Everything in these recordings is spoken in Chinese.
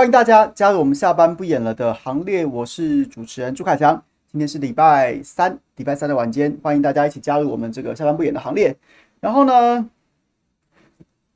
欢迎大家加入我们下班不演了的行列，我是主持人朱凯强。今天是礼拜三，礼拜三的晚间，欢迎大家一起加入我们这个下班不演的行列。然后呢，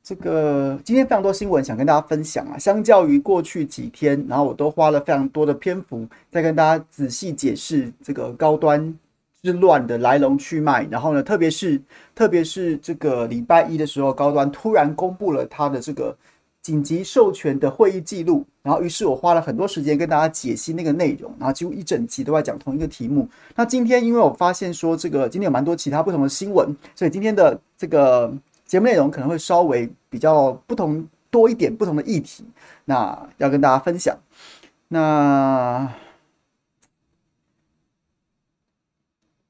这个今天非常多新闻想跟大家分享啊。相较于过去几天，然后我都花了非常多的篇幅在跟大家仔细解释这个高端之乱的来龙去脉。然后呢，特别是特别是这个礼拜一的时候，高端突然公布了他的这个。紧急授权的会议记录，然后于是我花了很多时间跟大家解析那个内容，然后几乎一整集都在讲同一个题目。那今天因为我发现说这个今天有蛮多其他不同的新闻，所以今天的这个节目内容可能会稍微比较不同多一点，不同的议题，那要跟大家分享。那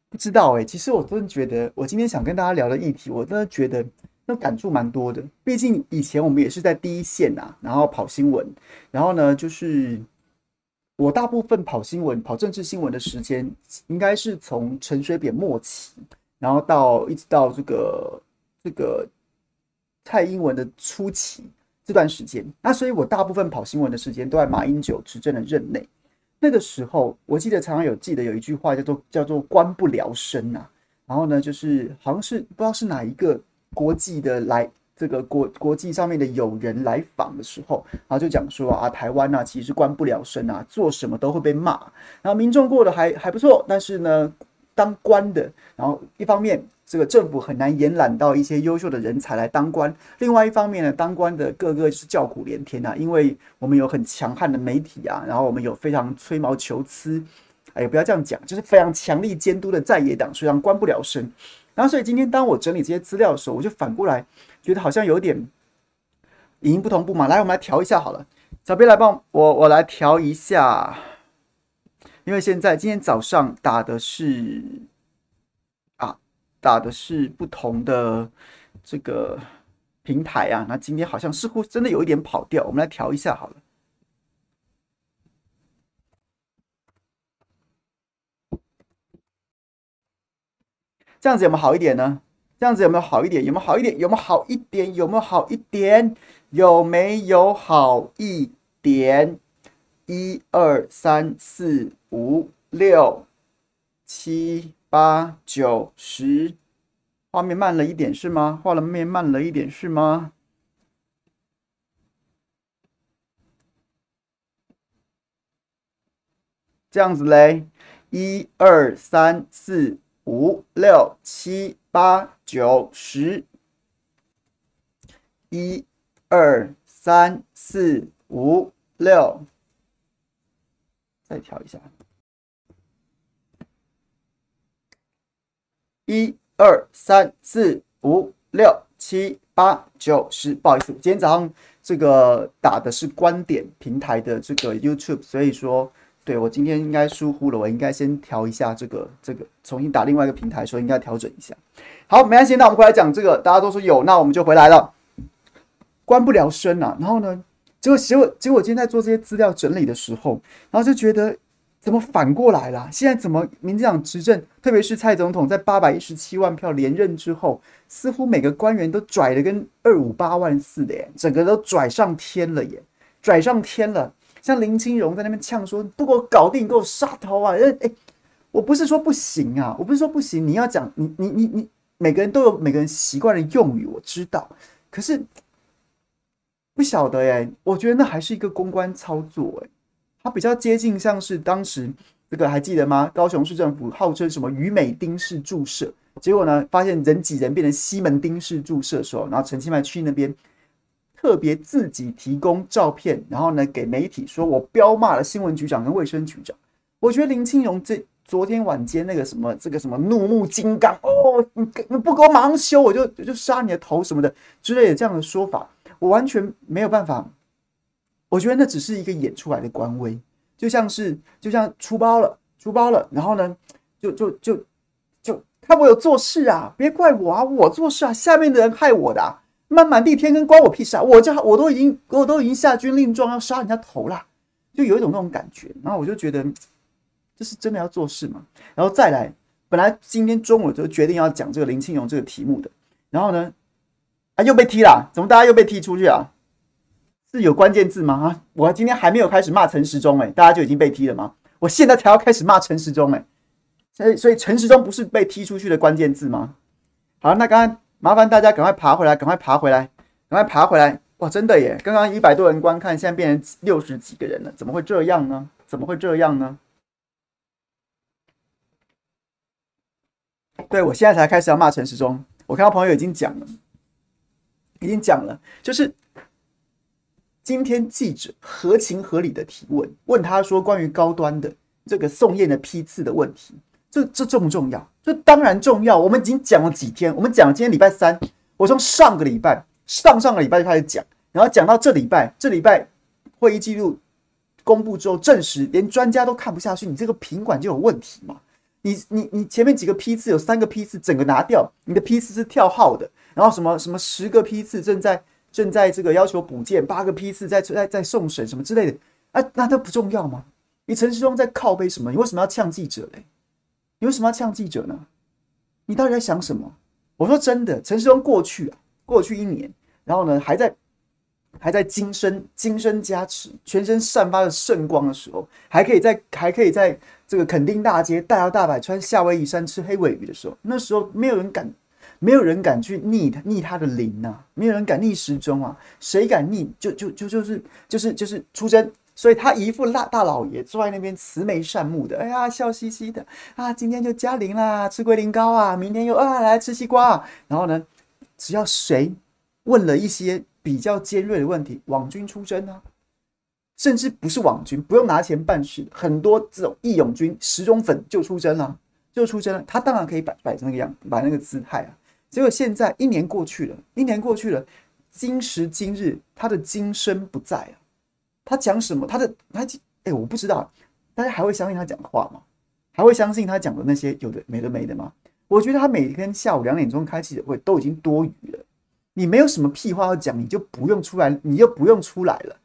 不知道欸，其实我真的觉得，我今天想跟大家聊的议题，我真的觉得。那感触蛮多的，毕竟以前我们也是在第一线啊，然后跑新闻，然后呢，就是我大部分跑新闻、跑政治新闻的时间，应该是从陈水扁末期，然后到一直到这个这个蔡英文的初期这段时间。那所以我大部分跑新闻的时间都在马英九执政的任内。那个时候，我记得常常有记得有一句话叫做叫做“官不聊生”啊，然后呢，就是好像是不知道是哪一个。国际的来这个国国际上面的友人来访的时候，然后就讲说啊，台湾啊，其实官不了身啊，做什么都会被骂。然后民众过得还还不错，但是呢，当官的，然后一方面这个政府很难延揽到一些优秀的人才来当官，另外一方面呢，当官的个个就是叫苦连天啊，因为我们有很强悍的媒体啊，然后我们有非常吹毛求疵，哎，不要这样讲，就是非常强力监督的在野党，虽然官不了身。然后，所以今天当我整理这些资料的时候，我就反过来觉得好像有点影音不同步嘛。来，我们来调一下好了。小编来帮我，我来调一下，因为现在今天早上打的是啊，打的是不同的这个平台啊。那今天好像似乎真的有一点跑调，我们来调一下好了。这样子有没有好一点呢？这样子有没有好一点？有没有好一点？有没有好一点？有没有好一点？有没有好一点？一二三四五六七八九十，画面慢了一点是吗？画面慢了一点是吗？这样子嘞，一二三四。五六七八九十，一二三四五六，再调一下，一二三四五六七八九十。不好意思，今天早上这个打的是观点平台的这个 YouTube，所以说。对，我今天应该疏忽了，我应该先调一下这个这个，重新打另外一个平台的时候应该调整一下。好，没关系，那我们回来讲这个，大家都说有，那我们就回来了。关不聊生啊，然后呢，结果结果结果今天在做这些资料整理的时候，然后就觉得怎么反过来了？现在怎么民进党执政，特别是蔡总统在八百一十七万票连任之后，似乎每个官员都拽得跟二五八万似的耶，整个都拽上天了耶，拽上天了。像林清荣在那边呛说：“不给我搞定，给我杀头啊！”哎哎，我不是说不行啊，我不是说不行。你要讲，你你你你，每个人都有每个人习惯的用语，我知道。可是不晓得哎，我觉得那还是一个公关操作哎，它比较接近像是当时这个还记得吗？高雄市政府号称什么于美丁式注射，结果呢，发现人挤人变成西门町式注射的时候，然后陈其迈去那边。特别自己提供照片，然后呢，给媒体说我彪骂了新闻局长跟卫生局长。我觉得林清荣这昨天晚间那个什么这个什么怒目金刚哦，你你不给我马上修，我就就杀你的头什么的之类的这样的说法，我完全没有办法。我觉得那只是一个演出来的官威，就像是就像出包了出包了，然后呢，就就就就看我有做事啊，别怪我啊，我做事啊，下面的人害我的啊。满满地天跟关我屁事啊！我叫我都已经我都已经下军令状要杀人家头了，就有一种那种感觉。然后我就觉得这是真的要做事嘛。然后再来，本来今天中午就决定要讲这个林庆荣这个题目的，然后呢，啊又被踢了，怎么大家又被踢出去啊？是有关键字吗？啊，我今天还没有开始骂陈时中，哎，大家就已经被踢了吗？我现在才要开始骂陈时中，哎，所以所以陈时中不是被踢出去的关键字吗？好，那刚刚麻烦大家赶快爬回来，赶快爬回来，赶快爬回来。哇，真的耶！刚刚一百多人观看，现在变成六十几个人了，怎么会这样呢？怎么会这样呢？对，我现在才开始要骂陈时中，我看到朋友已经讲了，已经讲了，就是今天记者合情合理的提问，问他说关于高端的这个送验的批次的问题，这这重不重要？这当然重要。我们已经讲了几天，我们讲了今天礼拜三，我从上个礼拜、上上个礼拜就开始讲，然后讲到这礼拜，这礼拜会议记录公布之后证实，连专家都看不下去，你这个品管就有问题嘛？你你你前面几个批次有三个批次整个拿掉，你的批次是跳号的，然后什么什么十个批次正在正在这个要求补件，八个批次在在在送审什么之类的，啊，那都不重要吗？你陈时中在靠背什么？你为什么要呛记者嘞？你为什么要呛记者呢？你到底在想什么？我说真的，陈时中过去啊，过去一年，然后呢还在。还在金身金身加持，全身散发着圣光的时候，还可以在还可以在这个垦丁大街大摇大摆穿夏威夷衫吃黑尾鱼的时候，那时候没有人敢，没有人敢去逆逆他的灵呐、啊，没有人敢逆时钟啊，谁敢逆就就就就是就是就是出征，所以他一副大大老爷坐在那边慈眉善目的，哎呀笑嘻嘻的啊，今天就加龄啦，吃龟苓膏啊，明天又啊来吃西瓜，啊，然后呢，只要谁问了一些。比较尖锐的问题，网军出征啊，甚至不是网军，不用拿钱办事，很多这种义勇军、死忠粉就出征了，就出征了。他当然可以摆摆成那个样，摆那个姿态啊。结果现在一年过去了，一年过去了，今时今日他的今生不在啊。他讲什么？他的他哎，我不知道，大家还会相信他讲的话吗？还会相信他讲的那些有的没的没的吗？我觉得他每天下午两点钟开记者会都已经多余了。你没有什么屁话要讲，你就不用出来，你就不用出来了。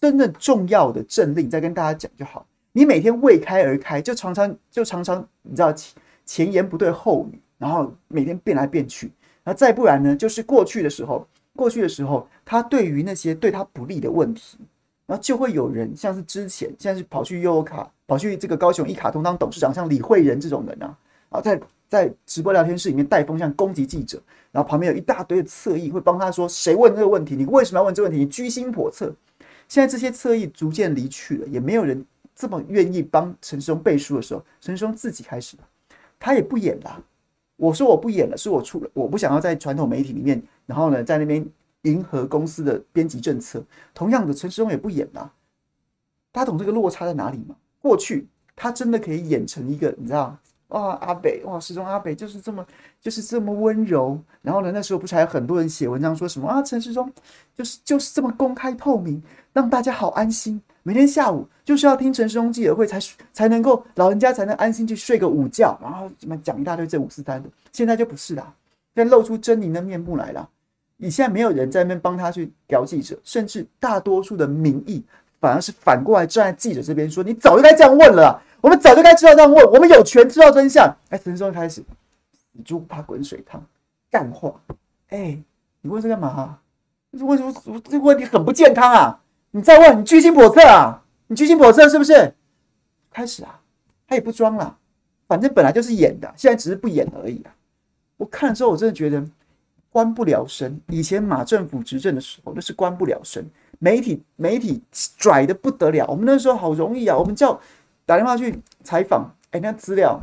真正重要的政令再跟大家讲就好。你每天未开而开，就常常就常常你知道前前言不对后语，然后每天变来变去。然后再不然呢，就是过去的时候，过去的时候，他对于那些对他不利的问题，然后就会有人像是之前，现在是跑去悠游卡，跑去这个高雄一卡通当董事长，像李慧仁这种人啊，啊在。在直播聊天室里面带风向攻击记者，然后旁边有一大堆的侧翼会帮他说：“谁问这个问题？你为什么要问这个问题？你居心叵测。”现在这些侧翼逐渐离去了，也没有人这么愿意帮陈时中背书的时候，陈时中自己开始了，他也不演了。我说我不演了，是我出了，我不想要在传统媒体里面，然后呢，在那边迎合公司的编辑政策。同样的，陈时中也不演了。大家懂这个落差在哪里吗？过去他真的可以演成一个，你知道？哇，阿北哇，时中阿北就是这么就是这么温柔。然后呢，那时候不是还有很多人写文章说什么啊？陈时中就是就是这么公开透明，让大家好安心。每天下午就是要听陈时中记者会才才能够老人家才能安心去睡个午觉。然后怎么讲一大堆这五四三的，现在就不是啦，现在露出狰狞的面目来了。你现在没有人在那边帮他去聊记者，甚至大多数的民意反而是反过来站在记者这边说：“你早就该这样问了。”我们早就该知道这样问，我们有权知道真相。哎，陈时候开始，死猪不怕滚水烫，干话。哎，你问这干嘛？你问什么？这个问题很不健康啊！你再问，你居心叵测啊！你居心叵测是不是？开始啊，他也不装了，反正本来就是演的，现在只是不演而已啊。我看了之后，我真的觉得关不聊生。以前马政府执政的时候，那是关不聊生，媒体媒体拽得不得了。我们那时候好容易啊，我们叫。打电话去采访，哎，那资料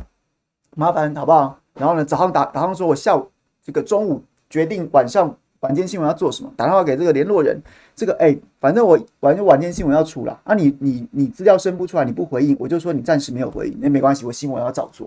麻烦好不好？然后呢，早上打打上说，我下午这个中午决定晚上晚间新闻要做什么，打电话给这个联络人，这个哎，反正我晚就晚间新闻要出了啊，你你你资料生不出来，你不回应，我就说你暂时没有回应，那没关系，我新闻要照做。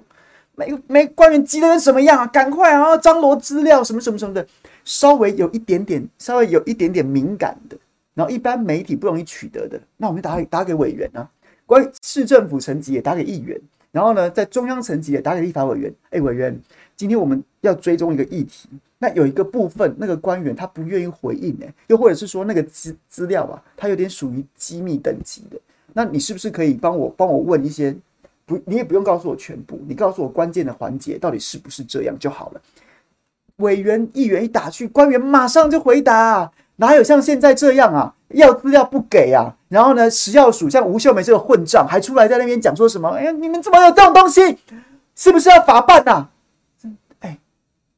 没没官员急得跟什么样啊？赶快啊，张罗资料什么什么什么的，稍微有一点点，稍微有一点点敏感的，然后一般媒体不容易取得的，那我们打打给委员啊。关于市政府层级也打给议员，然后呢，在中央层级也打给立法委员。哎，委员，今天我们要追踪一个议题，那有一个部分那个官员他不愿意回应，哎，又或者是说那个资资料啊，他有点属于机密等级的，那你是不是可以帮我帮我问一些？不，你也不用告诉我全部，你告诉我关键的环节到底是不是这样就好了。委员、议员一打去，官员马上就回答，哪有像现在这样啊？要资料不给啊，然后呢，食药署像吴秀梅这个混账还出来在那边讲说什么？哎呀，你们怎么有这种东西？是不是要法办呐、啊？哎，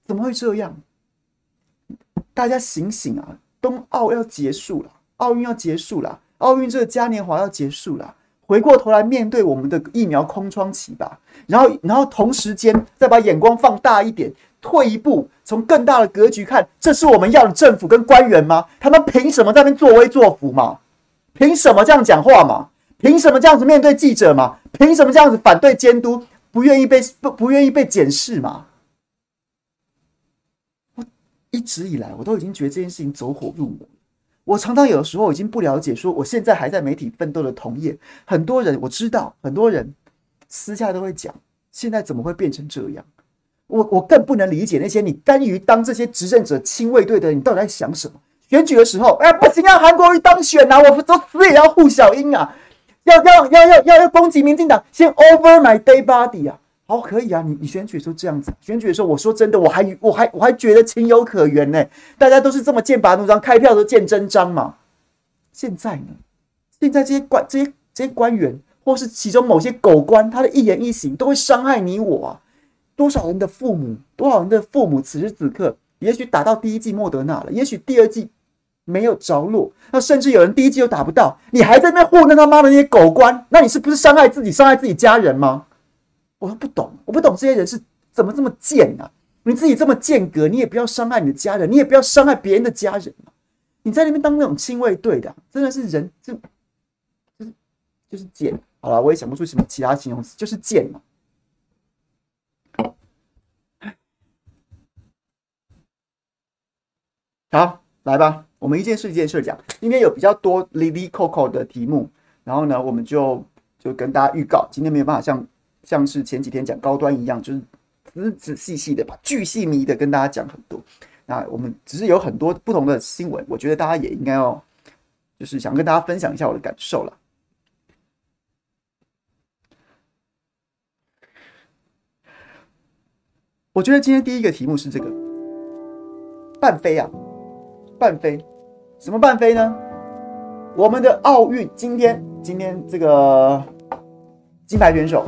怎么会这样？大家醒醒啊！冬奥要结束了，奥运要结束了，奥运这个嘉年华要结束了，回过头来面对我们的疫苗空窗期吧。然后，然后同时间再把眼光放大一点。退一步，从更大的格局看，这是我们要的政府跟官员吗？他们凭什么在那边作威作福嘛？凭什么这样讲话嘛？凭什么这样子面对记者嘛？凭什么这样子反对监督？不愿意被不不愿意被检视嘛？我一直以来我都已经觉得这件事情走火入魔。我常常有的时候已经不了解，说我现在还在媒体奋斗的同业，很多人我知道，很多人私下都会讲，现在怎么会变成这样？我我更不能理解那些你甘于当这些执政者亲卫队的人，你到底在想什么？选举的时候，哎，不行啊，韩国瑜当选呐、啊，我都死也要护小英啊，要要要要要攻击民进党，先 over my day body 啊，好，可以啊，你你选举的时候这样子，选举的时候，我说真的，我还我还我还觉得情有可原呢、大家都是这么剑拔弩张，开票都见真章嘛。现在呢？现在这些官这些这些官员，或是其中某些狗官，他的一言一行都会伤害你我啊。多少人的父母，多少人的父母，此时此刻也许打到第一剂莫德纳了，也许第二剂没有着落，那甚至有人第一剂都打不到，你还在那边糊弄他妈的那些狗官，那你是不是伤害自己，伤害自己家人吗？我都不懂，我不懂这些人是怎么这么贱啊！你自己这么贱格，你也不要伤害你的家人，你也不要伤害别人的家人，你在那边当那种亲卫队的，真的是人就就是就是贱。好了，我也想不出什么其他形容词，就是贱嘛。好，来吧，我们一件事一件事讲。今天有比较多 Lily Coco 的题目，然后呢，我们就就跟大家预告，今天没有办法像像是前几天讲高端一样，就是仔仔细细的把巨细靡的跟大家讲很多。那我们只是有很多不同的新闻，我觉得大家也应该要，就是想跟大家分享一下我的感受了。我觉得今天第一个题目是这个半飞啊。半飞，什么半飞呢？我们的奥运今天，今天这个金牌选手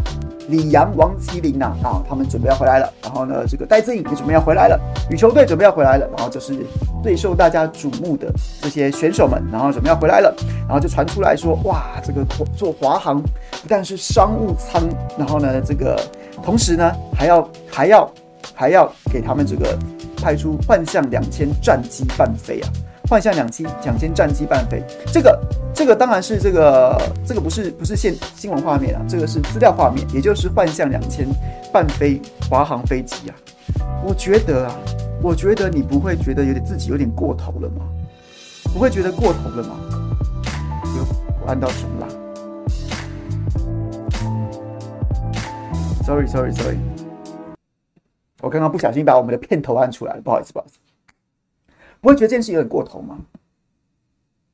李洋、王麒麟呐啊，他们准备要回来了。然后呢，这个戴志颖也准备要回来了，羽球队准备要回来了。然后就是最受大家瞩目的这些选手们，然后准备要回来了。然后就传出来说，哇，这个坐华航不但是商务舱，然后呢，这个同时呢还要还要还要给他们这个。派出幻象两千战机伴飞啊！幻象两千两千战机伴飞，这个这个当然是这个这个不是不是现新闻画面啊，这个是资料画面，也就是幻象两千伴飞华航飞机啊。我觉得啊，我觉得你不会觉得有点自己有点过头了吗？不会觉得过头了吗？有我按到重来。Sorry Sorry Sorry。我刚刚不小心把我们的片头按出来了，不好意思，不好意思。不会觉得这件事有点过头吗？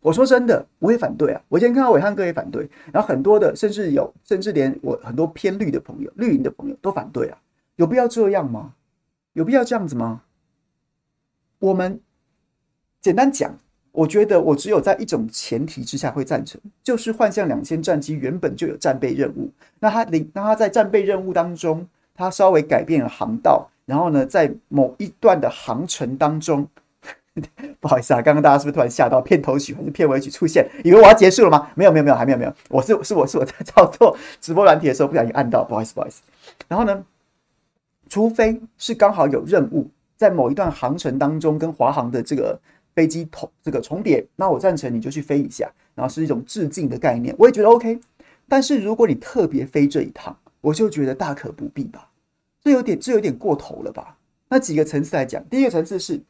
我说真的，我也反对啊！我今天看到伟汉哥也反对，然后很多的，甚至有，甚至连我很多偏绿的朋友、绿营的朋友都反对啊！有必要这样吗？有必要这样子吗？我们简单讲，我觉得我只有在一种前提之下会赞成，就是幻象两千战机原本就有战备任务，那他领，那他在战备任务当中，他稍微改变了航道。然后呢，在某一段的航程当中，不好意思啊，刚刚大家是不是突然吓到？片头曲还是片尾曲出现，以为我要结束了吗？没有，没有，没有，还没有，没有。我是是我是我在操作直播软体的时候不小心按到，不好意思，不好意思。然后呢，除非是刚好有任务在某一段航程当中跟华航的这个飞机同这个重叠，那我赞成你就去飞一下，然后是一种致敬的概念，我也觉得 OK。但是如果你特别飞这一趟，我就觉得大可不必吧。这有点，这有点过头了吧？那几个层次来讲，第一个层次是，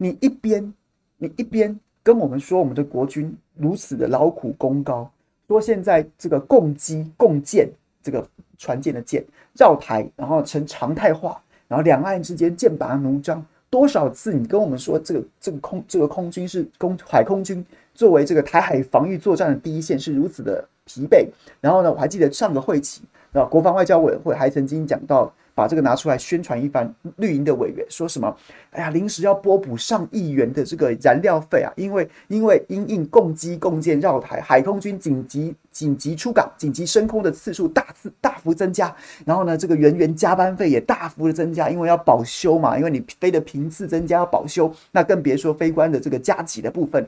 你一边，你一边跟我们说我们的国军如此的劳苦功高，说现在这个共机共建这个船舰的舰绕台，然后成常态化，然后两岸之间剑拔弩张，多少次你跟我们说这个这个空这个空军是空海空军作为这个台海防御作战的第一线是如此的疲惫，然后呢，我还记得上个会期。啊国防外交委员会还曾经讲到，把这个拿出来宣传一番。绿营的委员说什么？哎呀，临时要拨补上亿元的这个燃料费啊，因为因为因应共机共建绕台，海空军紧急紧急出港、紧急升空的次数大次大幅增加，然后呢，这个人员加班费也大幅的增加，因为要保修嘛，因为你飞的频次增加要保修，那更别说飞官的这个加给的部分，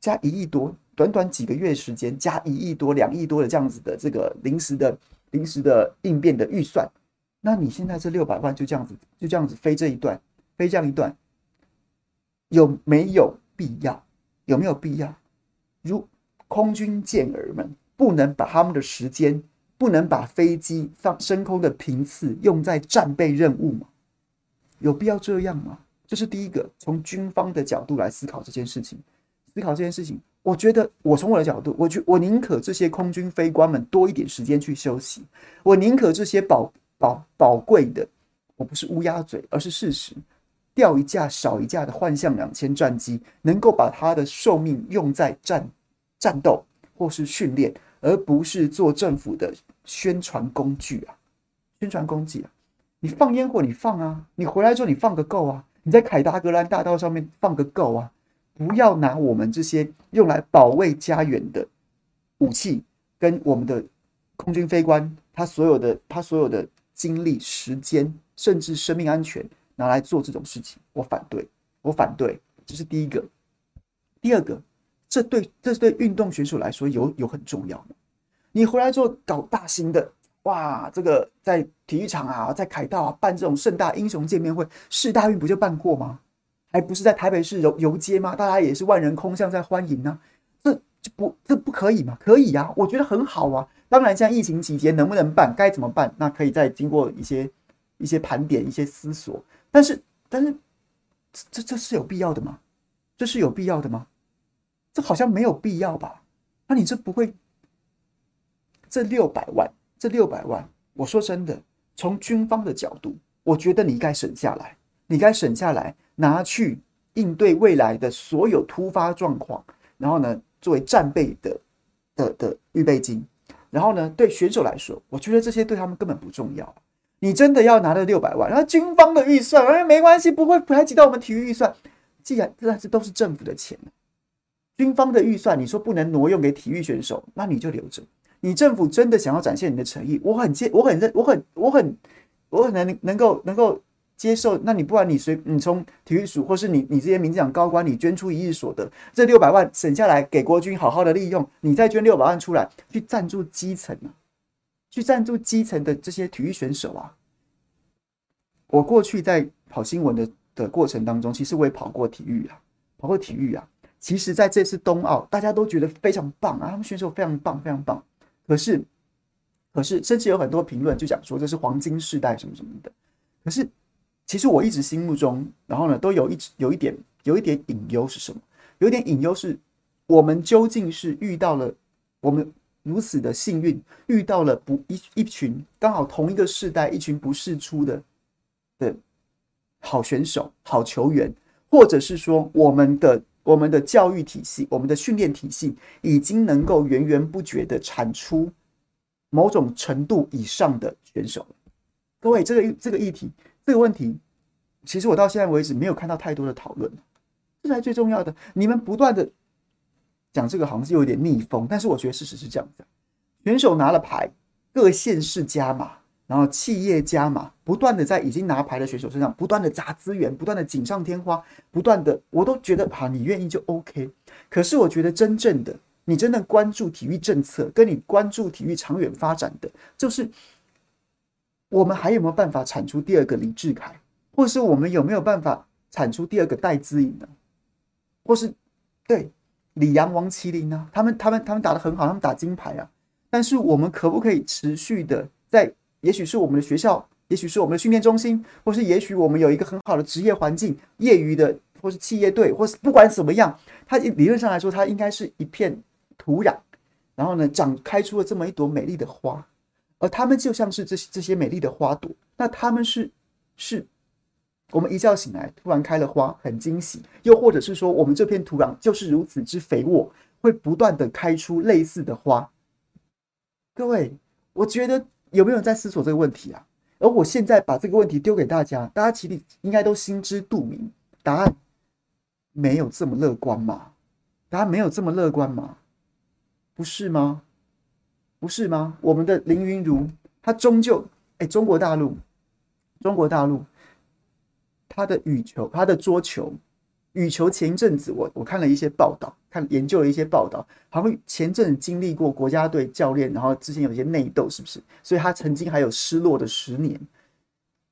加一亿多。短短几个月时间，加一亿多、两亿多的这样子的这个临时的、临时的应变的预算，那你现在这六百万就这样子，就这样子飞这一段，飞这样一段，有没有必要？有没有必要？如空军健儿们不能把他们的时间，不能把飞机放升空的频次用在战备任务吗？有必要这样吗？这是第一个，从军方的角度来思考这件事情，思考这件事情。我觉得，我从我的角度，我觉我宁可这些空军飞官们多一点时间去休息，我宁可这些保宝宝贵的，我不是乌鸦嘴，而是事实，掉一架少一架的幻象两千战机，能够把它的寿命用在战战斗或是训练，而不是做政府的宣传工具啊！宣传工具啊！你放烟火，你放啊！你回来之后，你放个够啊！你在凯达格兰大道上面放个够啊！不要拿我们这些用来保卫家园的武器，跟我们的空军飞官他所有的他所有的精力、时间，甚至生命安全拿来做这种事情，我反对，我反对，这是第一个。第二个，这对这对运动选手来说有有很重要。你回来做搞大型的，哇，这个在体育场啊，在凯道啊办这种盛大英雄见面会，世大运不就办过吗？还不是在台北市游游街吗？大家也是万人空巷在欢迎呢、这不这不可以吗？可以呀、啊，我觉得很好啊。当然，现在疫情期间能不能办，该怎么办，那可以再经过一些一些盘点、一些思索。但是，但是这这是有必要的吗？这是有必要的吗？这好像没有必要吧？那你这不会这六百万，这六百万，我说真的，从军方的角度，我觉得你该省下来，你该省下来。拿去应对未来的所有突发状况，然后呢，作为战备的的的预备金，然后呢，对选手来说，我觉得这些对他们根本不重要。你真的要拿了六百万，然后军方的预算，哎，没关系，不会排挤到我们体育预算。既然这这都是政府的钱，军方的预算，你说不能挪用给体育选手，那你就留着。你政府真的想要展现你的诚意，我很接，我很认，我很我很我很能能够能够。接受，那你不然你随你从体育署或是你你这些民进党高官，你捐出一亿所得，这六百万省下来给国军好好的利用，你再捐六百万出来去赞助基层啊，去赞助基层的这些体育选手啊。我过去在跑新闻的的过程当中，其实我也跑过体育啊，跑过体育啊。其实在这次冬奥，大家都觉得非常棒啊，他们选手非常棒，非常棒。可是，可是甚至有很多评论就讲说这是黄金世代什么什么的，可是。其实我一直心目中，然后呢，都有一有一点有一点隐忧是什么？有一点隐忧是，我们究竟是遇到了我们如此的幸运，遇到了不一一群刚好同一个世代一群不世出的的好选手、好球员，或者是说我们的我们的教育体系、我们的训练体系已经能够源源不绝的产出某种程度以上的选手。各位，这个这个议题。这个问题，其实我到现在为止没有看到太多的讨论，这才最重要的。你们不断的讲这个，好像是有点逆风，但是我觉得事实是这样子：选手拿了牌，各县市加码，然后企业加码，不断的在已经拿牌的选手身上不断的砸资源，不断的锦上添花，不断的，我都觉得好，你愿意就 OK。可是我觉得真正的，你真的关注体育政策，跟你关注体育长远发展的，就是。我们还有没有办法产出第二个李智凯，或是我们有没有办法产出第二个戴资颖呢？或是对李阳、王麒麟呢？他们、他们、他们打得很好，他们打金牌啊。但是我们可不可以持续的在？也许是我们的学校，也许是我们的训练中心，或是也许我们有一个很好的职业环境，业余的，或是企业队，或是不管怎么样，它理论上来说，它应该是一片土壤，然后呢，长开出了这么一朵美丽的花。而他们就像是这些这些美丽的花朵，那他们是是，我们一觉醒来突然开了花，很惊喜；又或者是说，我们这片土壤就是如此之肥沃，会不断的开出类似的花。各位，我觉得有没有人在思索这个问题啊？而我现在把这个问题丢给大家，大家其实应该都心知肚明，答案没有这么乐观嘛？答案没有这么乐观嘛？不是吗？不是吗？我们的林昀儒，他终究，哎，中国大陆，中国大陆，他的羽球，他的桌球，羽球前一阵子我我看了一些报道，看研究了一些报道，好像前阵子经历过国家队教练，然后之前有一些内斗，是不是？所以他曾经还有失落的十年。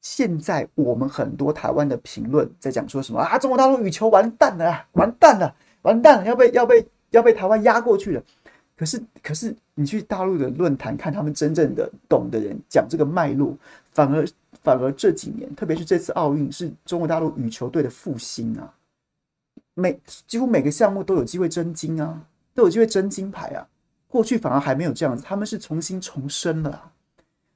现在我们很多台湾的评论在讲说什么啊？中国大陆羽球完蛋了，完蛋了，完蛋了，要被要被要被台湾压过去了。可是，可是你去大陆的论坛看，他们真正的懂的人讲这个脉络，反而反而这几年，特别是这次奥运，是中国大陆羽球队的复兴啊，每几乎每个项目都有机会争金啊，都有机会争金牌啊。过去反而还没有这样子，他们是重新重生了啊。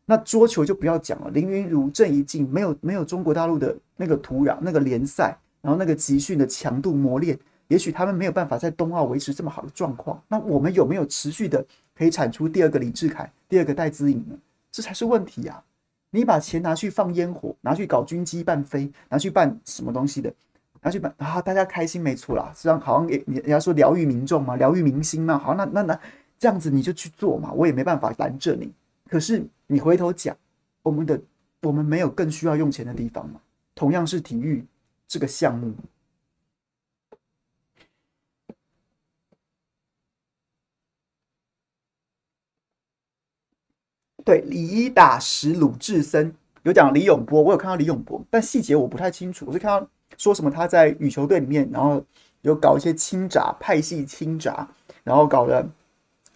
那桌球就不要讲了，林昀儒、郑怡静，没有没有中国大陆的那个土壤、那个联赛，然后那个集训的强度磨练。也许他们没有办法在冬奥维持这么好的状况，那我们有没有持续的可以产出第二个李智凯、第二个戴资颖呢？这才是问题呀！你把钱拿去放烟火，拿去搞军机办飞，拿去办什么东西的？拿去办啊，大家开心没错啦，这样好像给人家说疗愈民众嘛，疗愈明星嘛。好，那那那这样子你就去做嘛，我也没办法拦着你。可是你回头讲，我们的我们没有更需要用钱的地方吗？同样是体育这个项目。对，李一打十鲁智深有讲李永波，我有看到李永波，但细节我不太清楚。我是看到说什么他在羽球队里面，然后有搞一些倾轧派系倾轧，然后搞得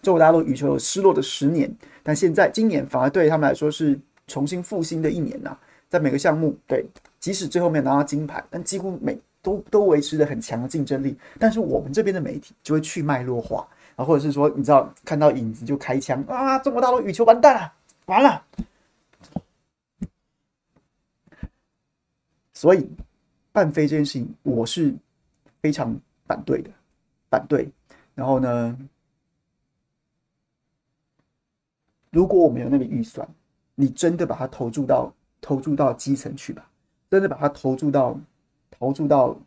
中国大陆羽球有失落的十年，但现在今年反而对他们来说是重新复兴的一年呐、在每个项目，对，即使最后没有拿到金牌，但几乎每都都维持着很强的竞争力。但是我们这边的媒体就会去脉络化，然后或者是说，你知道看到影子就开枪啊，中国大陆羽球完蛋了。完了，所以办飞这件事情，我是非常反对的，反对。然后呢，如果我们有那个预算，你真的把它投注到投注到基层去吧，真的把它投注到投注到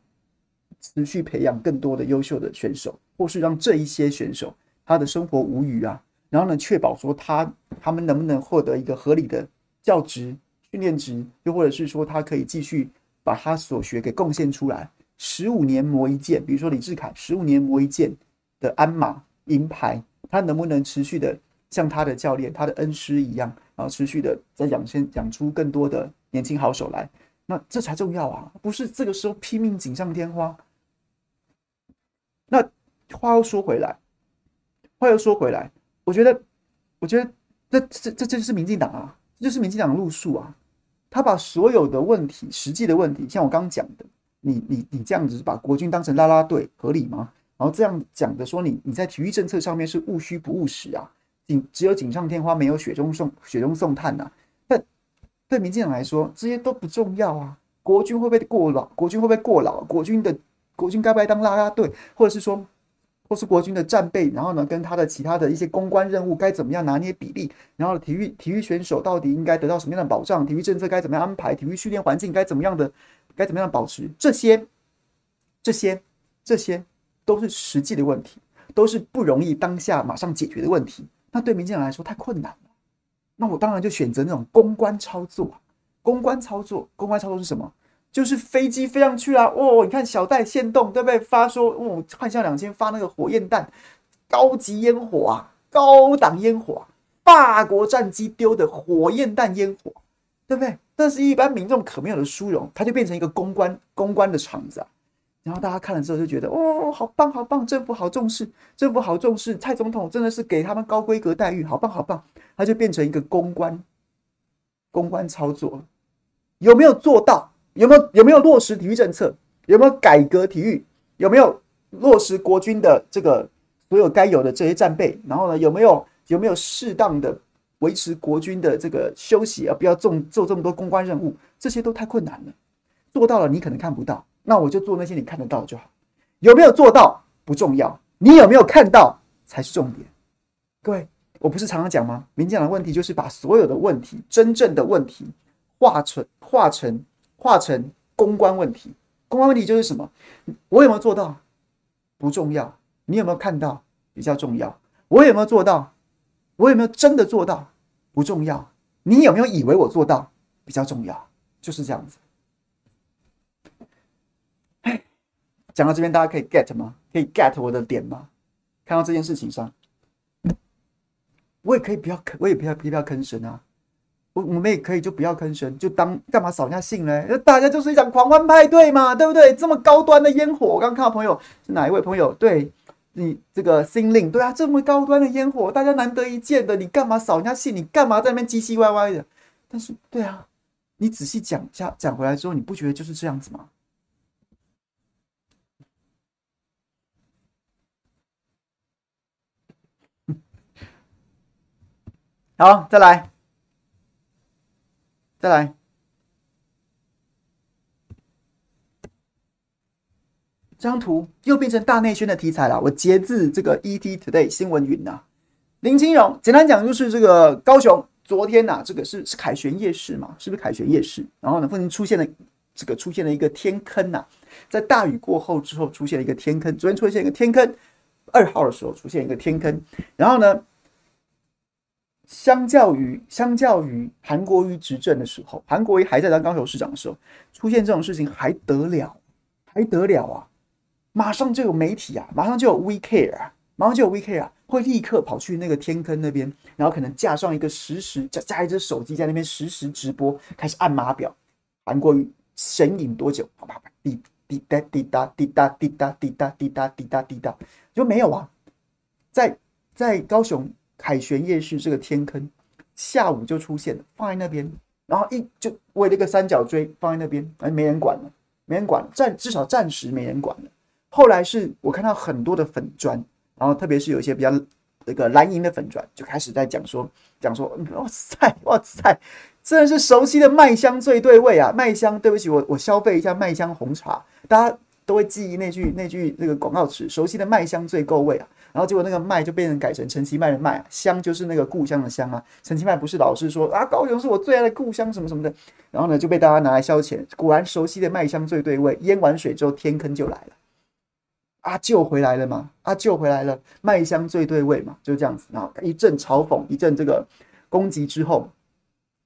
持续培养更多的优秀的选手，或是让这一些选手他的生活无虞啊。然后呢，确保说他他们能不能获得一个合理的教职、训练职，又或者是说他可以继续把他所学给贡献出来，十五年磨一剑，比如说李志凯十五年磨一剑的鞍马银牌，他能不能持续的像他的教练、他的恩师一样，然后持续的在养先养出更多的年轻好手来？那这才重要啊，不是这个时候拼命锦上添花。那话又说回来，话又说回来。我觉得，我觉得这这这就是民进党啊，这就是民进党的路数啊。他把所有的问题、实际的问题，像我刚刚讲的，你你你这样子把国军当成拉拉队，合理吗？然后这样讲的说你你在体育政策上面是务虚不务实啊，仅只有锦上添花，没有雪中送雪中送炭呐、啊。但对民进党来说，这些都不重要啊。国军会不会过劳？国军会不会过劳？国军的国军该不该当拉拉队？或者是说？或是国军的战备，然后呢，跟他的其他的一些公关任务该怎么样拿捏比例？然后体育体育选手到底应该得到什么样的保障？体育政策该怎么样安排？体育训练环境该怎么样的？该怎么样保持？这些、这些、这些都是实际的问题，都是不容易当下马上解决的问题。那对民进党来说太困难了。那我当然就选择那种公关操作。公关操作，公关操作是什么？就是飞机飞上去啊哦！你看小戴限动对不对？发说哦，幻象两千发那个火焰弹，高级烟火啊，高档烟火啊，法国战机丢的火焰弹烟火，对不对？但是一般民众可没有的殊荣，它就变成一个公关公关的场子啊。然后大家看了之后就觉得哦，好棒好棒，政府好重视，政府好重视，蔡总统真的是给他们高规格待遇，好棒好棒。它就变成一个公关公关操作，有没有做到？有没有有没有落实体育政策？有没有改革体育？有没有落实国军的这个所有该有的这些战备？然后呢，有没有有没有适当的维持国军的这个休息，而不要做做这么多公关任务？这些都太困难了。做到了你可能看不到，那我就做那些你看得到就好。有没有做到不重要，你有没有看到才是重点。各位，我不是常常讲吗？民进党的问题就是把所有的问题，真正的问题。化成化成化成公关问题。公关问题就是什么？我有没有做到？不重要。你有没有看到？比较重要。我有没有做到？我有没有真的做到？不重要。你有没有以为我做到？比较重要。就是这样子。讲到这边，大家可以 get 吗？可以 get 我的点吗？看到这件事情上，我也可以不要，我也不要不要吭声啊。我我们也可以就不要吭声，就当干嘛扫人家兴呢？大家就是一场狂欢派对嘛，对不对？这么高端的烟火，我刚看到朋友是哪一位朋友？对你这个心令，对啊，这么高端的烟火，大家难得一见的，你干嘛扫人家兴？你干嘛在那边唧唧歪歪的？但是，对啊，你仔细讲一下，讲回来之后，你不觉得就是这样子吗？好，再来，再来，这张图又变成大内宣的题材了。我截自这个 ET Today 新闻云呐，林清荣，简单讲就是这个高雄昨天呐、这个是是凯旋夜市嘛，是不是凯旋夜市？然后呢，附近出现了这个出现了一个天坑呐、在大雨过后之后出现了一个天坑，昨天出现一个天坑，二号的时候出现一个天坑，然后呢？相较于相较于韩国瑜执政的时候，韩国瑜还在当高雄市长的时候，出现这种事情还得了？还得了啊！马上就有媒体啊，马上就有 We Care 啊，马上就有 We Care 啊，会立刻跑去那个天坑那边，然后可能架上一个实时架架一只手机在那边实时直播，开始按码表。韩国瑜神隐多久？啪啪啪，滴滴答滴答滴答滴答滴答滴答滴答滴答，就没有啊？在在高雄。凯旋夜市这个天坑，下午就出现了，放在那边，然后一就围了一个三角锥放在那边，哎，没人管了，没人管了，暂至少暂时没人管了。后来是我看到很多的粉砖，然后特别是有一些比较那个蓝银的粉砖，就开始在讲说讲说，哇塞 哇塞，真的是熟悉的麦香最对味啊！麦香，对不起，我我消费一下麦香红茶，大家都会记忆那句那句那个广告词，熟悉的麦香最够味啊！然后结果那个麦就变成改成陈其迈的麦，香就是那个故乡的乡啊。陈其迈不是老是说啊，高雄是我最爱的故乡什么什么的，然后呢就被大家拿来消遣。果然熟悉的麦香最对味，淹完水之后天坑就来了，啊，救回来了嘛，啊，救回来了，麦香最对味嘛，就这样子。然后一阵嘲讽，一阵这个攻击之后，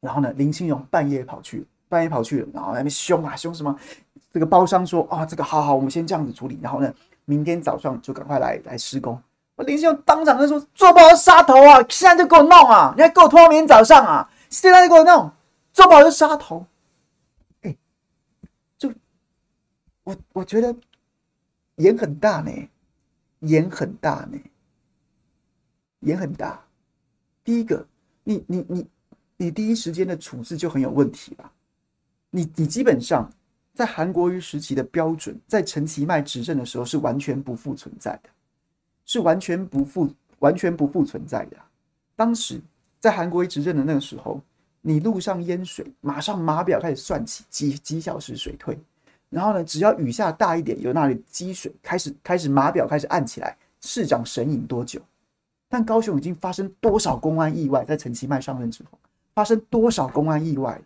然后呢林清荣半夜跑去，半夜跑去，然后那边凶啊凶什么？这个包商说啊，这个好好，我们先这样子处理，然后呢明天早上就赶快来来施工。林秀当场就说：“做不好杀头啊！现在就给我弄啊！你还给我拖到明天早上啊！现在就给我弄，做不好就杀头。”哎，就我我觉得眼很大呢，眼很大呢，眼很大。第一个，你你你你第一时间的处置就很有问题吧？你你基本上在韩国瑜时期的标准，在陈其迈执政的时候是完全不复存在的。是完全不复、完全不复存在的。当时在韩国一执政的那个时候，你路上淹水，马上码表开始算起几几小时水退，然后呢，只要雨下大一点，有那里积水，开始开始码表开始按起来，市长神隐多久？但高雄已经发生多少公安意外？在陈其迈上任之后，发生多少公安意外了？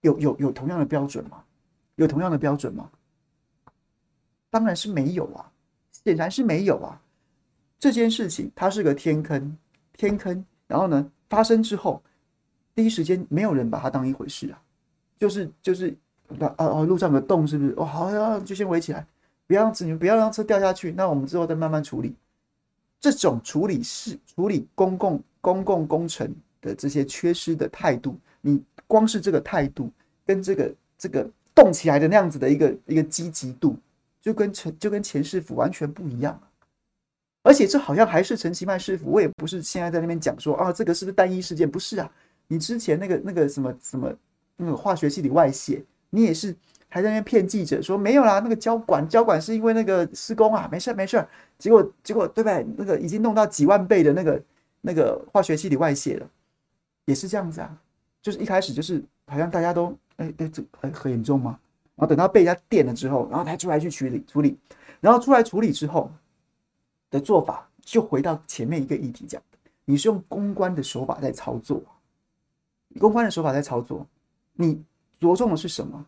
有有有同样的标准吗？有同样的标准吗？当然是没有啊，显然是没有啊。这件事情它是个天坑，天坑，然后呢，发生之后，第一时间没有人把它当一回事啊，就是就是，啊啊，路上有个洞是不是？哦，好呀，就先围起来，不要让你们不要让车掉下去，那我们之后再慢慢处理。这种处理是处理公共公共工程的这些缺失的态度，你光是这个态度跟这个这个动起来的那样子的一个一个积极度，就跟前就跟前市府完全不一样。而且这好像还是陈其迈师傅，我也不是现在在那边讲说啊，这个是不是单一事件？不是啊，你之前那个那个什么什么那个化学系里外泄，你也是还在那边骗记者说没有啦，那个交管交管是因为那个施工啊，没事没事。结果结果对不对？那个已经弄到几万倍的那个那个化学系里外泄了，也是这样子啊，就是一开始就是好像大家都哎哎这很很严重吗？然后等到被人家电了之后，然后才出来去处理处理，然后出来处理之后。的做法就回到前面一个议题讲的，你是用公关的手法在操作，公关的手法在操作，你着重的是什么？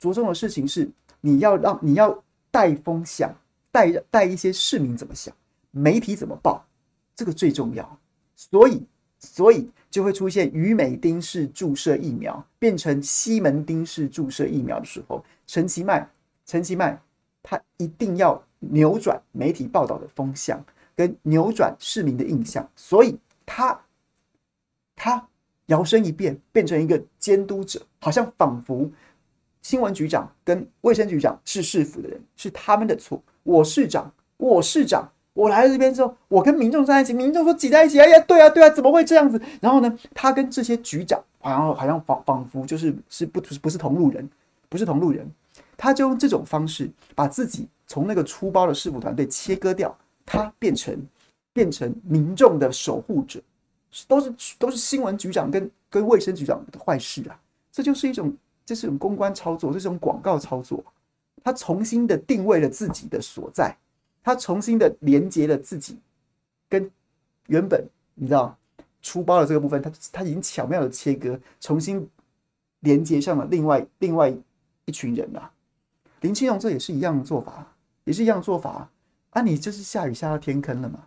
着重的事情是你要让你要带风向，带带一些市民怎么想，媒体怎么报，这个最重要。所以，所以就会出现于美丁式注射疫苗变成西门町式注射疫苗的时候，陈其迈，陈其迈，他一定要扭转媒体报道的风向，跟扭转市民的印象，所以他，他摇身一变，变成一个监督者，好像仿佛新闻局长跟卫生局长是市府的人，是他们的错。我市长，我市长。我来了这边之后，我跟民众在一起，民众说挤在一起，哎呀，对啊，对啊，怎么会这样子？然后呢，他跟这些局长，好像好像仿仿佛就是是不不是同路人，不是同路人，他就用这种方式把自己从那个出包的市府团队切割掉，他变成变成民众的守护者，都是都是新闻局长跟跟卫生局长的坏事啊！这就是一种这是一种公关操作，这是一种广告操作，他重新的定位了自己的所在。他重新的连接了自己，跟原本你知道出包的这个部分，他他已经巧妙的切割，重新连接上了另外另外一群人啊。林清荣这也是一样的做法，也是一样做法啊！你就是下雨下到天坑了嘛？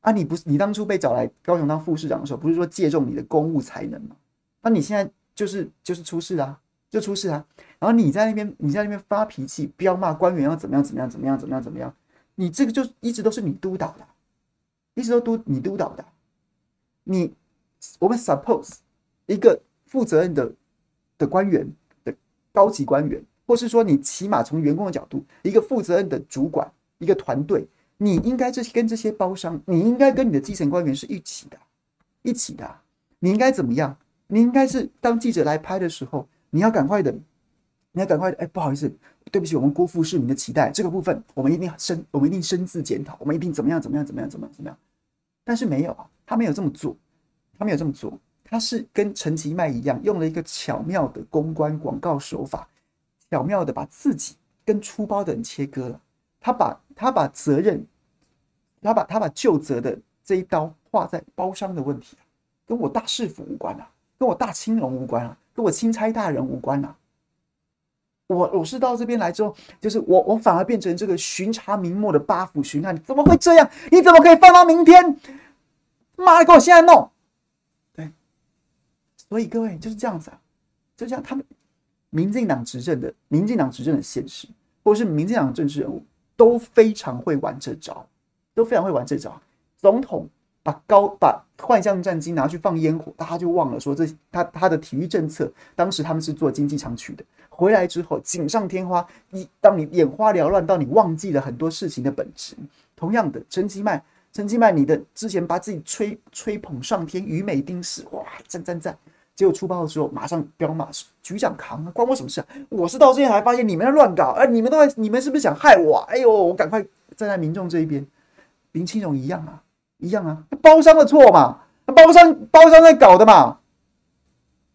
啊，你不是你当初被找来高雄当副市长的时候，不是说借重你的公务才能吗？那你现在就是就是出事啊，就出事啊！然后你在那边你在那边发脾气，不要骂官员要怎么样怎么样怎么样怎么样怎么样。你这个就一直都是你督导的，一直都督你督导的。你我们 suppose 一个负责任的的官员的高级官员，或是说你起码从员工的角度，一个负责任的主管，一个团队，你应该这跟这些包商，你应该跟你的基层官员是一起的，一起的。你应该怎么样？你应该是当记者来拍的时候，你要赶快的，你要赶快的。哎，不好意思。对不起，我们辜负市民的期待。这个部分，我们一定深，我们一定深自检讨，我们一定怎么样，怎么样，怎么样，怎么样，怎么样。但是没有啊，他没有这么做，他没有这么做，他是跟陈其迈一样，用了一个巧妙的公关广告手法，巧妙的把自己跟出包的人切割了。他把他把责任，他把他把究责的这一刀划在包商的问题，跟我大市府无关啊，跟我大青龙无关啊，跟我钦差大人无关啊。我我是到这边来之后，就是我我反而变成这个巡查明末的八府巡按，怎么会这样？你怎么可以放到明天？妈的，给我现在弄！对，所以各位就是这样子啊，就像他们民进党执政的民进党执政的现实，或者是民进党政治人物，都非常会玩这招，都非常会玩这招。总统把高把幻象战机拿去放烟火，大家就忘了说这他他的体育政策，当时他们是做经济常取的。回来之后锦上添花，你当你眼花缭乱到你忘记了很多事情的本质。同样的，陈其迈，陈其迈，你的之前把自己吹吹捧上天，于美丁式，哇，赞赞赞！结果出包的时候马上飙骂，局长扛啊，关我什么事啊？我是到现在才发现你们在乱搞，哎，你们都在，你们是不是想害我？哎呦，我赶快站在民众这一边。林清荣一样啊，一样啊，包商的错嘛，包商包商在搞的嘛。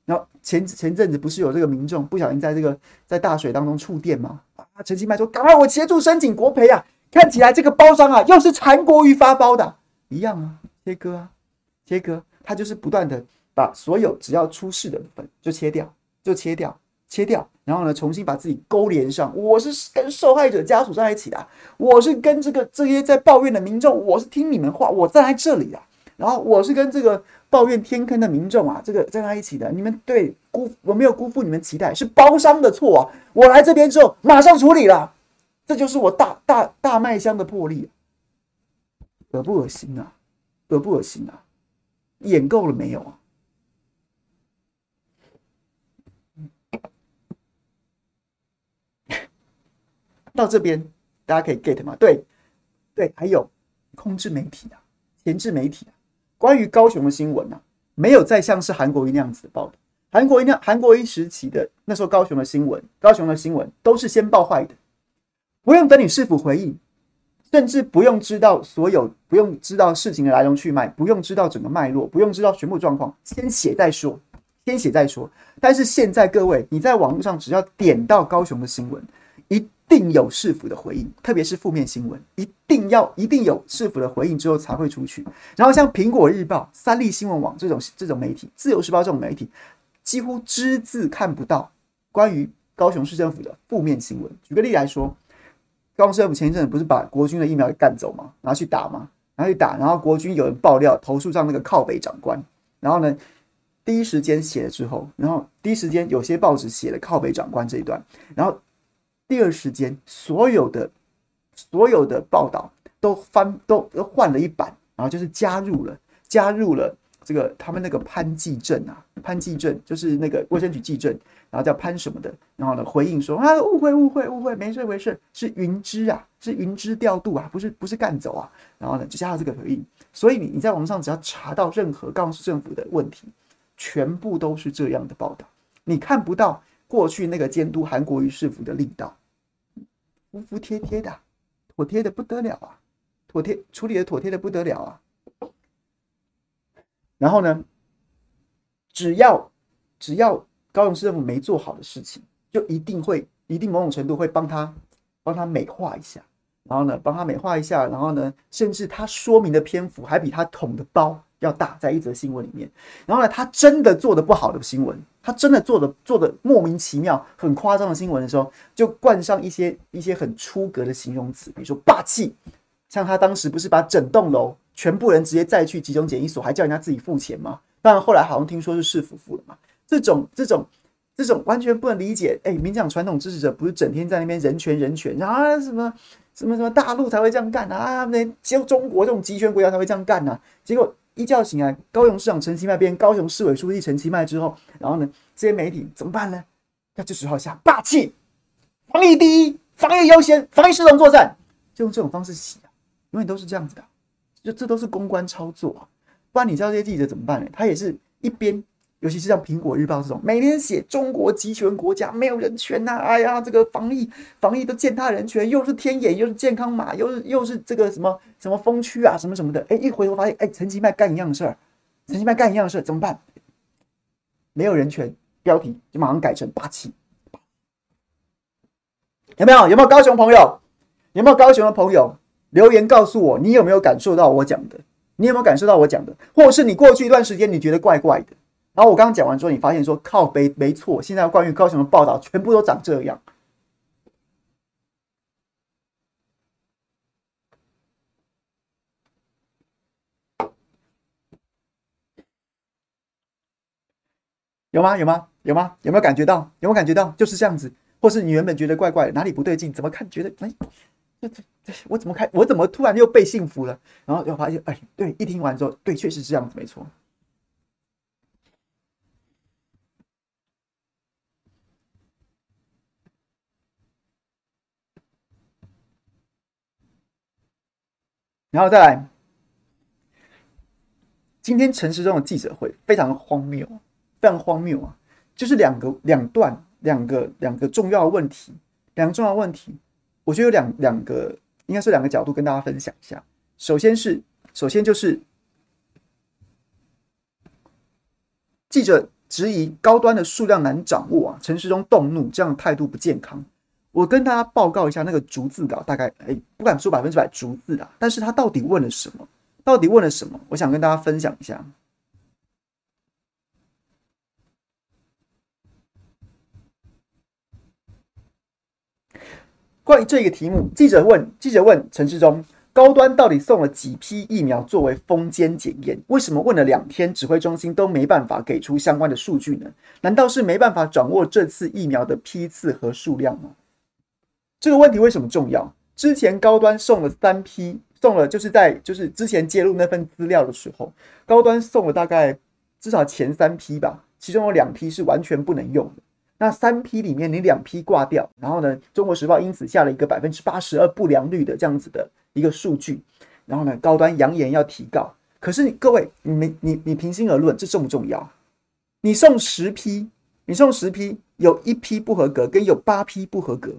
然后前前阵子不是有这个民众不小心在这个在大水当中触电吗？啊，陈其迈说：“赶快我协助申请国赔啊！”看起来这个包商啊，又是韩国瑜发包的，一样啊，切割啊，切割，他就是不断的把所有只要出事的部分就切掉，就切掉，切掉，然后呢，重新把自己勾连上。我是跟受害者家属在一起的，我是跟这个这些在抱怨的民众，我是听你们话，我站在这里啊，然后我是跟这个。抱怨天坑的民众啊，这个站在一起的，你们对辜我没有辜负你们期待，是包商的错啊！我来这边之后马上处理了，这就是我大大大麦香的魄力，恶不恶心啊？恶不恶心啊？演够了没有啊？到这边大家可以 get 吗？对对，还有控制媒体啊，前置媒体啊。关于高雄的新闻啊，没有再像是韩国瑜那样子报的。韩国瑜那韩国瑜时期的那时候，高雄的新闻，高雄的新闻都是先报坏的，不用等你市府回应，甚至不用知道所有，不用知道事情的来龙去脉，不用知道整个脉络，不用知道全部状况，先写再说，先写再说。但是现在各位，你在网络上只要点到高雄的新闻，一。定有市府的回应，特别是负面新闻，一定要一定有市府的回应之后才会出去。然后像苹果日报、三立新闻网这种这种媒体，自由时报这种媒体，几乎只字看不到关于高雄市政府的负面新闻。举个例来说，高雄市政府前一阵不是把国军的疫苗给干走吗？拿去打吗？拿去打，然后国军有人爆料投诉上那个靠北长官，然后呢，第一时间写了之后，然后第一时间有些报纸写了靠北长官这一段，然后第二时间所有的所有的报道都翻都都换了一版，然后就是加入了加入了。这个他们那个潘纪正啊，潘纪正就是那个卫生局纪正，然后叫潘什么的，然后呢回应说啊误会误会误会，没事没事，是云芝啊，是云芝调度啊，不是不是干走啊，然后呢就加了这个回应，所以你你在网上只要查到任何告诉政府的问题，全部都是这样的报道，你看不到过去那个监督韩国瑜市府的力道，服服帖帖的，妥帖的不得了啊，妥帖处理的妥帖的不得了啊。然后呢，只要只要高雄市政府没做好的事情，就一定会一定某种程度会帮他帮他美化一下，然后呢帮他美化一下，然后呢甚至他说明的篇幅还比他捅的包要大，在一则新闻里面。然后呢，他真的做的不好的新闻，他真的做的做的莫名其妙、很夸张的新闻的时候，就冠上一些一些很出格的形容词，比如说霸气。像他当时不是把整栋楼全部人直接载去集中检疫所，还叫人家自己付钱吗？当然后来好像听说是市府付了嘛。这种这种这种完全不能理解。哎，民进党传统支持者不是整天在那边人权人权啊？什么什么什么大陆才会这样干啊？那只有中国这种集权国家才会这样干啊？结果一觉醒来，高雄市长陈其迈变高雄市委书记陈其迈之后，然后呢，这些媒体怎么办呢？那就只好下霸气，防疫第一，防疫优先，防疫系统作战，就用这种方式洗啊。永远都是这样子的，就这都是公关操作啊！不然你知道这些记者怎么办呢？他也是一边，尤其是像《苹果日报》这种，每天写中国集权国家没有人权呐、啊！哎呀，这个防疫防疫都践踏人权，又是天眼，又是健康码，又是又是这个什么什么风区啊，什么什么的。哎，一回头发现，哎，陈其迈干一样的事儿，陈其迈干一样的事儿，怎么办？没有人权，标题就马上改成霸气。有没有？有没有高雄朋友？有没有高雄的朋友？留言告诉我，你有没有感受到我讲的？你有没有感受到我讲的？或者是你过去一段时间你觉得怪怪的？然后我刚刚讲完之后，你发现说靠北没错，现在关于高雄的报道全部都长这样。有吗？有吗？有吗？有没有感觉到？有没有感觉到？就是这样子，或是你原本觉得怪怪的，哪里不对劲？怎么看觉得哎？这这这，我怎么看？我怎么突然又被幸福了？然后又发现，哎，对，一听完之后，对，确实是这样子，没错。然后再来，今天陈时中的记者会非常荒谬，非常荒谬啊！就是两个两段，两个两个重要的问题，两个重要的问题。我觉得有两两个，应该是两个角度跟大家分享一下。首先是，首先就是记者质疑高端的数量难掌握啊，陈时中动怒，这样态度不健康。我跟大家报告一下那个逐字稿，大概哎，不敢说百分之百逐字啊，但是他到底问了什么？到底问了什么？我想跟大家分享一下。关于这个题目，记者问记者问陈时中，高端到底送了几批疫苗作为封缄检验？为什么问了两天，指挥中心都没办法给出相关的数据呢？难道是没办法掌握这次疫苗的批次和数量吗？这个问题为什么重要？之前高端送了三批，送了就是在就是之前揭露那份资料的时候，高端送了大概至少前三批吧，其中有两批是完全不能用的。那三批里面，你两批挂掉，然后呢，《中国时报》因此下了一个百分之八十二不良率的这样子的一个数据，然后呢，高端扬言要提告。可是你各位，你你你平心而论，这重不重要？你送十批，你送十批，有一批不合格，跟有八批不合格，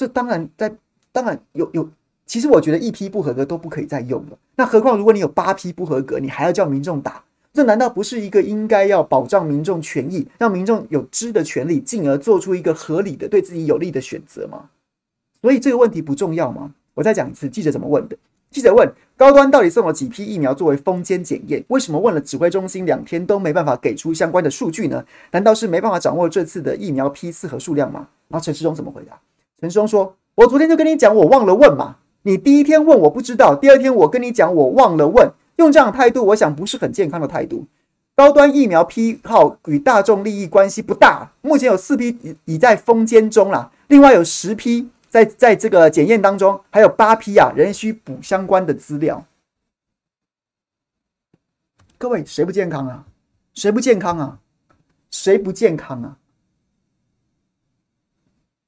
这当然在当然有有，其实我觉得一批不合格都不可以再用了。那何况如果你有八批不合格，你还要叫民众打？这难道不是一个应该要保障民众权益，让民众有知的权利，进而做出一个合理的、对自己有利的选择吗？所以这个问题不重要吗？我再讲一次，记者怎么问的？记者问：高端到底送了几批疫苗作为封监检验？为什么问了指挥中心两天都没办法给出相关的数据呢？难道是没办法掌握这次的疫苗批次和数量吗？然后陈时中怎么回答？陈时中说：“我昨天就跟你讲，我忘了问嘛。你第一天问我不知道，第二天我跟你讲我忘了问，用这样态度，我想不是很健康的态度。高端疫苗批号与大众利益关系不大，目前有四批已已在封监中了，另外有十批。”在在这个检验当中，还有八批啊，仍需补相关的资料。各位，谁不健康啊？谁不健康啊？谁不健康啊？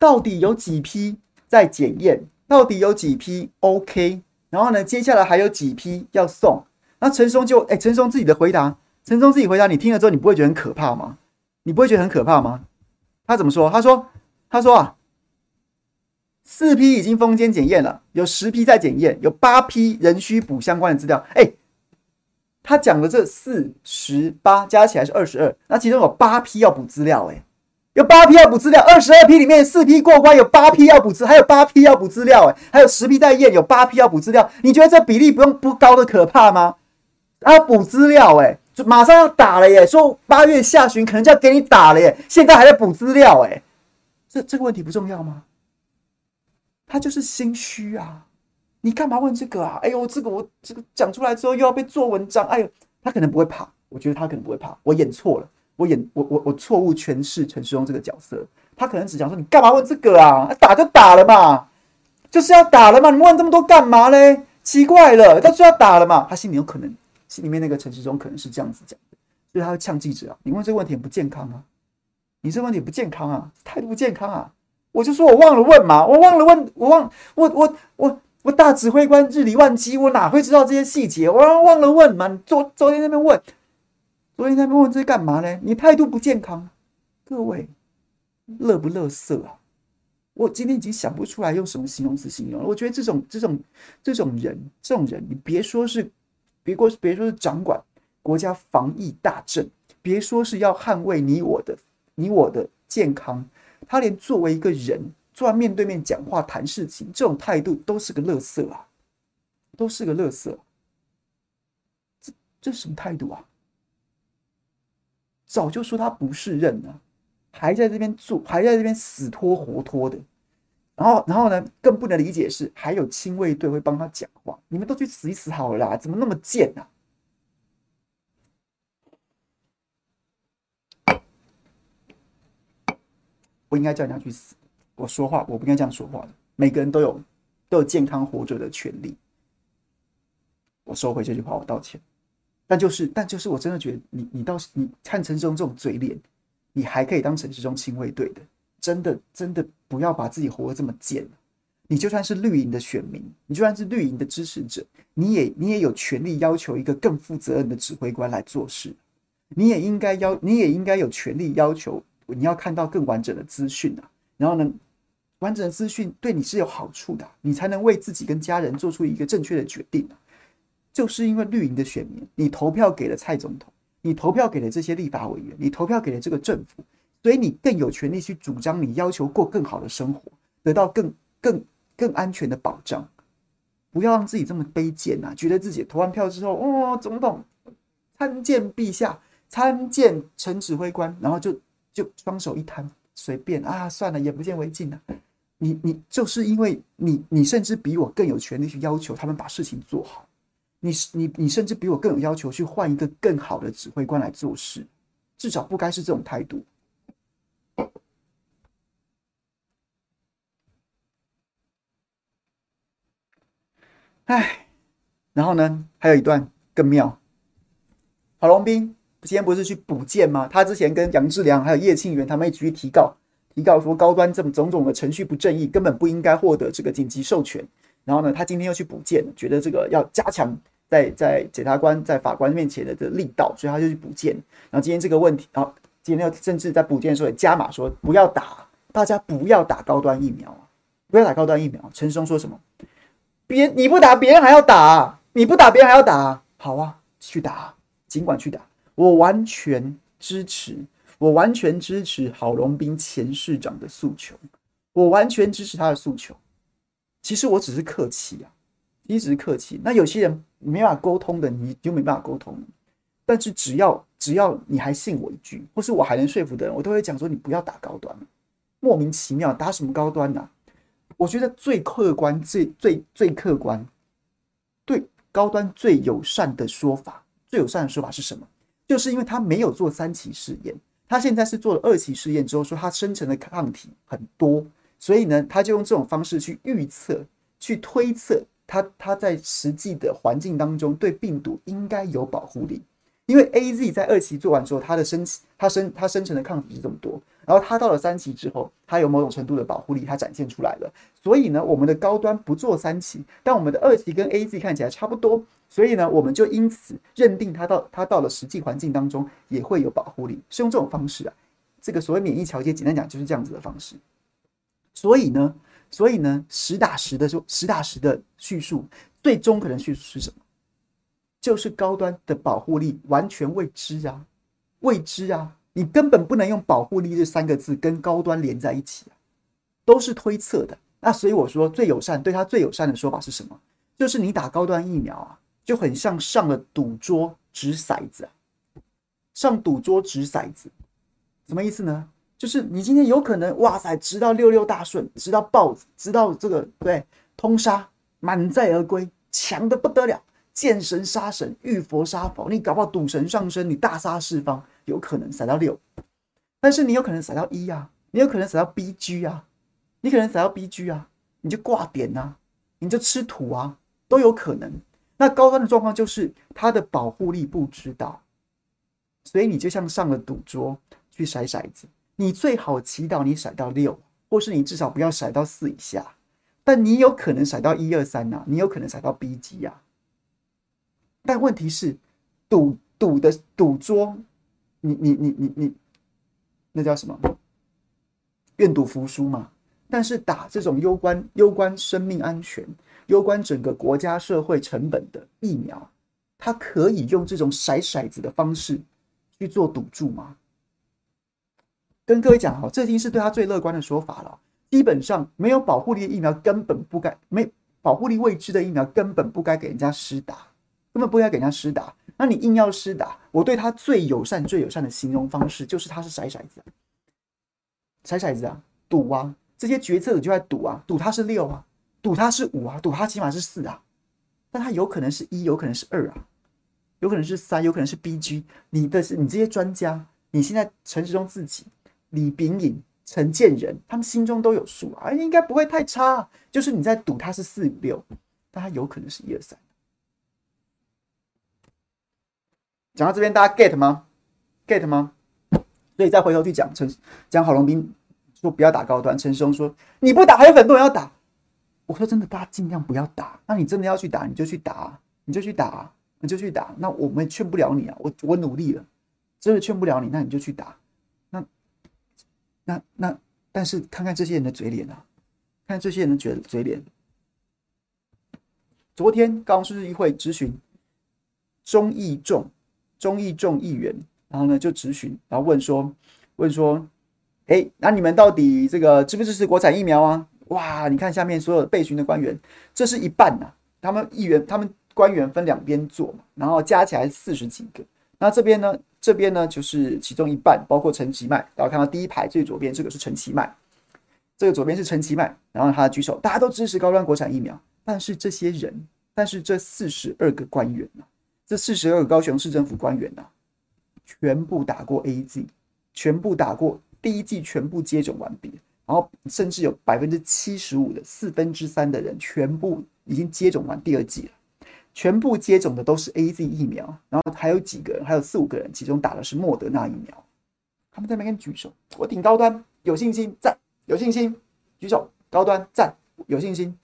到底有几批在检验？到底有几批 OK？然后呢，接下来还有几批要送？那陈松就哎，陈松自己的回答，陈松自己回答，你听了之后，你不会觉得很可怕吗？你不会觉得很可怕吗？他怎么说？他说，他说啊。四批已经封间检验了，有十批在检验，有八批仍需补相关的资料。哎，他讲的这四十八加起来是二十二，那其中有八批要补资料，哎，有八批要补资料，二十二批里面四批过关，有八批要补资，还有八批要补资料，哎，还有十批在验，有八批要补资料。你觉得这比例不用不高的可怕吗？啊，补资料，哎，就马上要打了耶，说八月下旬可能就要给你打了耶，现在还在补资料，哎，这这个问题不重要吗？他就是心虚啊！你干嘛问这个啊？哎呦，这个我这个讲出来之后又要被做文章。哎呦，他可能不会怕，我觉得他可能不会怕。我演错了，我演我我我错误诠释陈世忠这个角色。他可能只想说，你干嘛问这个啊？打就打了嘛，就是要打了嘛。你问这么多干嘛嘞？奇怪了，他就要打了嘛。他心里有可能心里面那个陈世忠可能是这样子讲的，所以他会呛记者啊。你问这个问题很不健康啊，你这问题不健康啊，态度不健康啊。我就说我忘了问嘛，我忘了问，我忘我我我我大指挥官日理万机，我哪会知道这些细节？我忘了问嘛。你昨昨天那边问，昨天那边问这是干嘛呢？你态度不健康，各位，乐不乐色啊？我今天已经想不出来用什么形容词形容了。我觉得这种这种这种人，这种人，你别说是别过别说是掌管国家防疫大政，别说是要捍卫你我的你我的健康。他连作为一个人坐在面对面讲话谈事情这种态度都是个乐色啊，都是个乐色。这这什么态度啊？早就说他不是人了，还在这边做，还在这边死拖活拖的。然后，然后呢？更不能理解是还有亲卫队会帮他讲话。你们都去死一死好了啦，怎么那么贱啊？不应该叫人家去死。我说话，我不应该这样说话的。每个人都有都有健康活着的权利。我收回这句话，我道歉。但就是，但就是，我真的觉得你，你倒是你看陈时中这种嘴脸，你还可以当陈时中亲卫队的，真的，真的不要把自己活得这么贱。你就算是绿营的选民，你就算是绿营的支持者，你也你也有权利要求一个更负责任的指挥官来做事。你也应该要，你也应该有权利要求。你要看到更完整的资讯啊，然后呢，完整的资讯对你是有好处的，你才能为自己跟家人做出一个正确的决定啊。就是因为绿营的选民，你投票给了蔡总统，你投票给了这些立法委员，你投票给了这个政府，所以你更有权利去主张你要求过更好的生活，得到更更更安全的保障。不要让自己这么卑贱呐，觉得自己投完票之后，哦，总统参见陛下，参见陈指挥官，然后就。就双手一摊，随便啊，算了，眼不见为净了。你你就是因为你你甚至比我更有权利去要求他们把事情做好，你你你甚至比我更有要求去换一个更好的指挥官来做事，至少不该是这种态度。哎，然后呢，还有一段更妙，郝龙斌。今天不是去补件吗？他之前跟杨志良还有叶庆元他们一起去提告，提告说高端这么种种的程序不正义，根本不应该获得这个紧急授权。然后呢，他今天又去补件，觉得这个要加强在在检察官在法官面前的这个力道，所以他就去补件。然后今天这个问题，然后今天又甚至在补件的时候也加码说不要打，大家不要打高端疫苗啊，不要打高端疫苗。陈松说什么？别你不打，别人还要打，你不打，别人还要打。好啊，去打，尽管去打。我完全支持，我完全支持郝龙斌前市长的诉求，我完全支持他的诉求。其实我只是客气啊，一直客气。那有些人没办法沟通的，你就没办法沟通。但是只要只要你还信我一句，或是我还能说服的人，我都会讲说你不要打高端，莫名其妙打什么高端呢、我觉得最客观、最最最客观、对高端最友善的说法，最友善的说法是什么？就是因为他没有做三期试验，他现在是做了二期试验之后，说他生成的抗体很多，所以呢，他就用这种方式去预测、去推测它它在实际的环境当中对病毒应该有保护力。因为 A Z 在二期做完之后，它的生它生它生成的抗体是这么多，然后它到了三期之后，它有某种程度的保护力，它展现出来了。所以呢，我们的高端不做三期，但我们的二期跟 A Z 看起来差不多，所以呢，我们就因此认定它到它到了实际环境当中也会有保护力，是用这种方式啊。这个所谓免疫调节，简单讲就是这样子的方式。所以呢，所以呢，实打实的说，实打实的叙述，最终可能叙述是什么？就是高端的保护力完全未知啊，未知啊，你根本不能用保护力这三个字跟高端连在一起啊，都是推测的。那所以我说最友善，对他最友善的说法是什么？就是你打高端疫苗啊，就很像上了赌桌掷骰子啊，上赌桌掷骰子，什么意思呢？就是你今天有可能哇塞，直到六六大顺，直到豹子，掷到这个对通杀，满载而归，强的不得了。见神杀神，遇佛杀佛，你搞不好赌神上身，你大杀四方，有可能骰到六，但是你有可能骰到一啊，你有可能骰到 BG 啊，你可能骰到 BG 啊，你就挂点啊，你就吃土啊，都有可能。那高端的状况就是它的保护力不知道，所以你就像上了赌桌去甩骰子，你最好祈祷你甩到六，或是你至少不要甩到四以下，但你有可能甩到一二三呐，你有可能甩到 B 级啊。但问题是，赌赌的赌桌，你你你你你，那叫什么？愿赌服输嘛。但是打这种攸关攸关生命安全、攸关整个国家社会成本的疫苗，它可以用这种骰骰子的方式去做赌注吗？跟各位讲哈，这已经是对他最乐观的说法了。基本上没有保护力的疫苗根本不该，没保护力未知的疫苗根本不该给人家施打。根本不该给人家施打，那你硬要施打，我对他最友善、最友善的形容方式就是他是骰骰子，骰骰子啊，赌啊，这些决策者就在赌啊，赌他是六啊，赌他是五啊，赌他起码是四啊，但他有可能是一，有可能是二啊，有可能是三，有可能是 BG。你的是你这些专家，你现在陈时中自己、李炳颖、陈建仁，他们心中都有数啊，应该不会太差，就是你在赌他是四五六，但他有可能是一二三。讲到这边，大家 get 吗？get 吗？所以再回头去讲陈讲郝龙斌说不要打高端，陈时中说你不打还有很多人要打。我说真的，大家尽量不要打。那你真的要去打，你就去打，你就去打，你就去打。那我们劝不了你啊，我我努力了，真的劝不了你，那你就去打。那那，但是看看这些人的嘴脸啊，看这些人的嘴嘴脸。昨天高雄市议会质询中义众中义众议员，然后呢就质询，然后问说，问说，哎，那你们到底这个支不支持国产疫苗啊？哇，你看下面所有被询的官员，这是一半呐、啊。他们议员，他们官员分两边坐嘛，然后加起来四十几个。那这边呢，这边呢就是其中一半，包括陈其迈。然后看到第一排最左边这个是陈其迈，这个左边是陈其迈，然后他举手，大家都支持高端国产疫苗。但是这些人，但是这四十二个官员呢？这四十二个高雄市政府官员呐、啊，全部打过 AZ，全部打过第一剂，全部接种完毕，然后甚至有百分之七十五的四分之三的人全部已经接种完第二剂了，全部接种的都是 AZ 疫苗，然后还有几个人，还有四五个人，其中打的是莫德纳疫苗，他们在那边举手，我挺高端，有信心，赞，有信心，举手，高端，赞，有信心，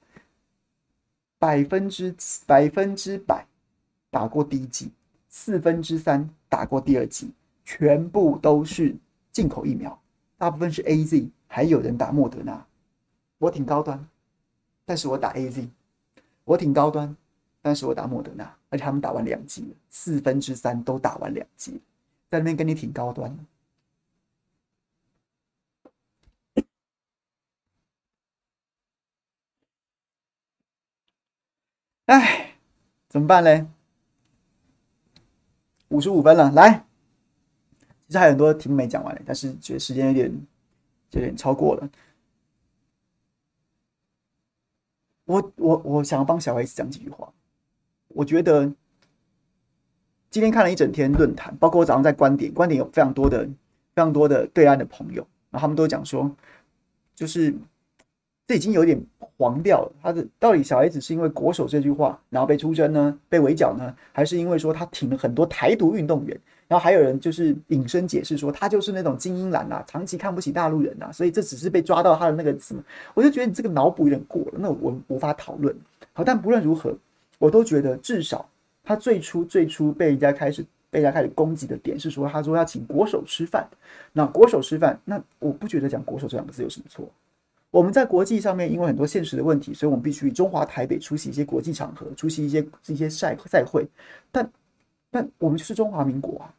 百分之百分之百。打过第一剂，四分之三打过第二剂，全部都是进口疫苗，大部分是 AZ，还有人打莫德纳。我挺高端，但是我打 AZ。我挺高端，但是我打莫德纳，而且他们打完两剂了，四分之三都打完两剂，在那边跟你挺高端的。哎，怎么办嘞？五十五分了，来，其实还有很多题目没讲完，但是觉得时间有点有点超过了。我我我想要帮小孩子讲几句话。我觉得今天看了一整天论坛，包括我早上在观点，观点有非常多的非常多的对岸的朋友，然后他们都讲说，就是这已经有点黄掉了。他的到底小孩子是因为国手这句话，然后被出征呢，被围剿呢，还是因为说他挺了很多台独运动员？然后还有人就是引申解释说，他就是那种精英蓝啊，长期看不起大陆人啊，所以这只是被抓到他的那个什么，我就觉得你这个脑补有点过了，那我无法讨论。好，但不论如何，我都觉得至少他最初最初被人家开始被人家开始攻击的点是说，他说要请国手吃饭，那国手吃饭，那我不觉得讲国手这两个字有什么错。我们在国际上面因为很多现实的问题，所以我们必须以中华台北出席一些国际场合，出席一些一些赛赛会，但但我们就是中华民国啊。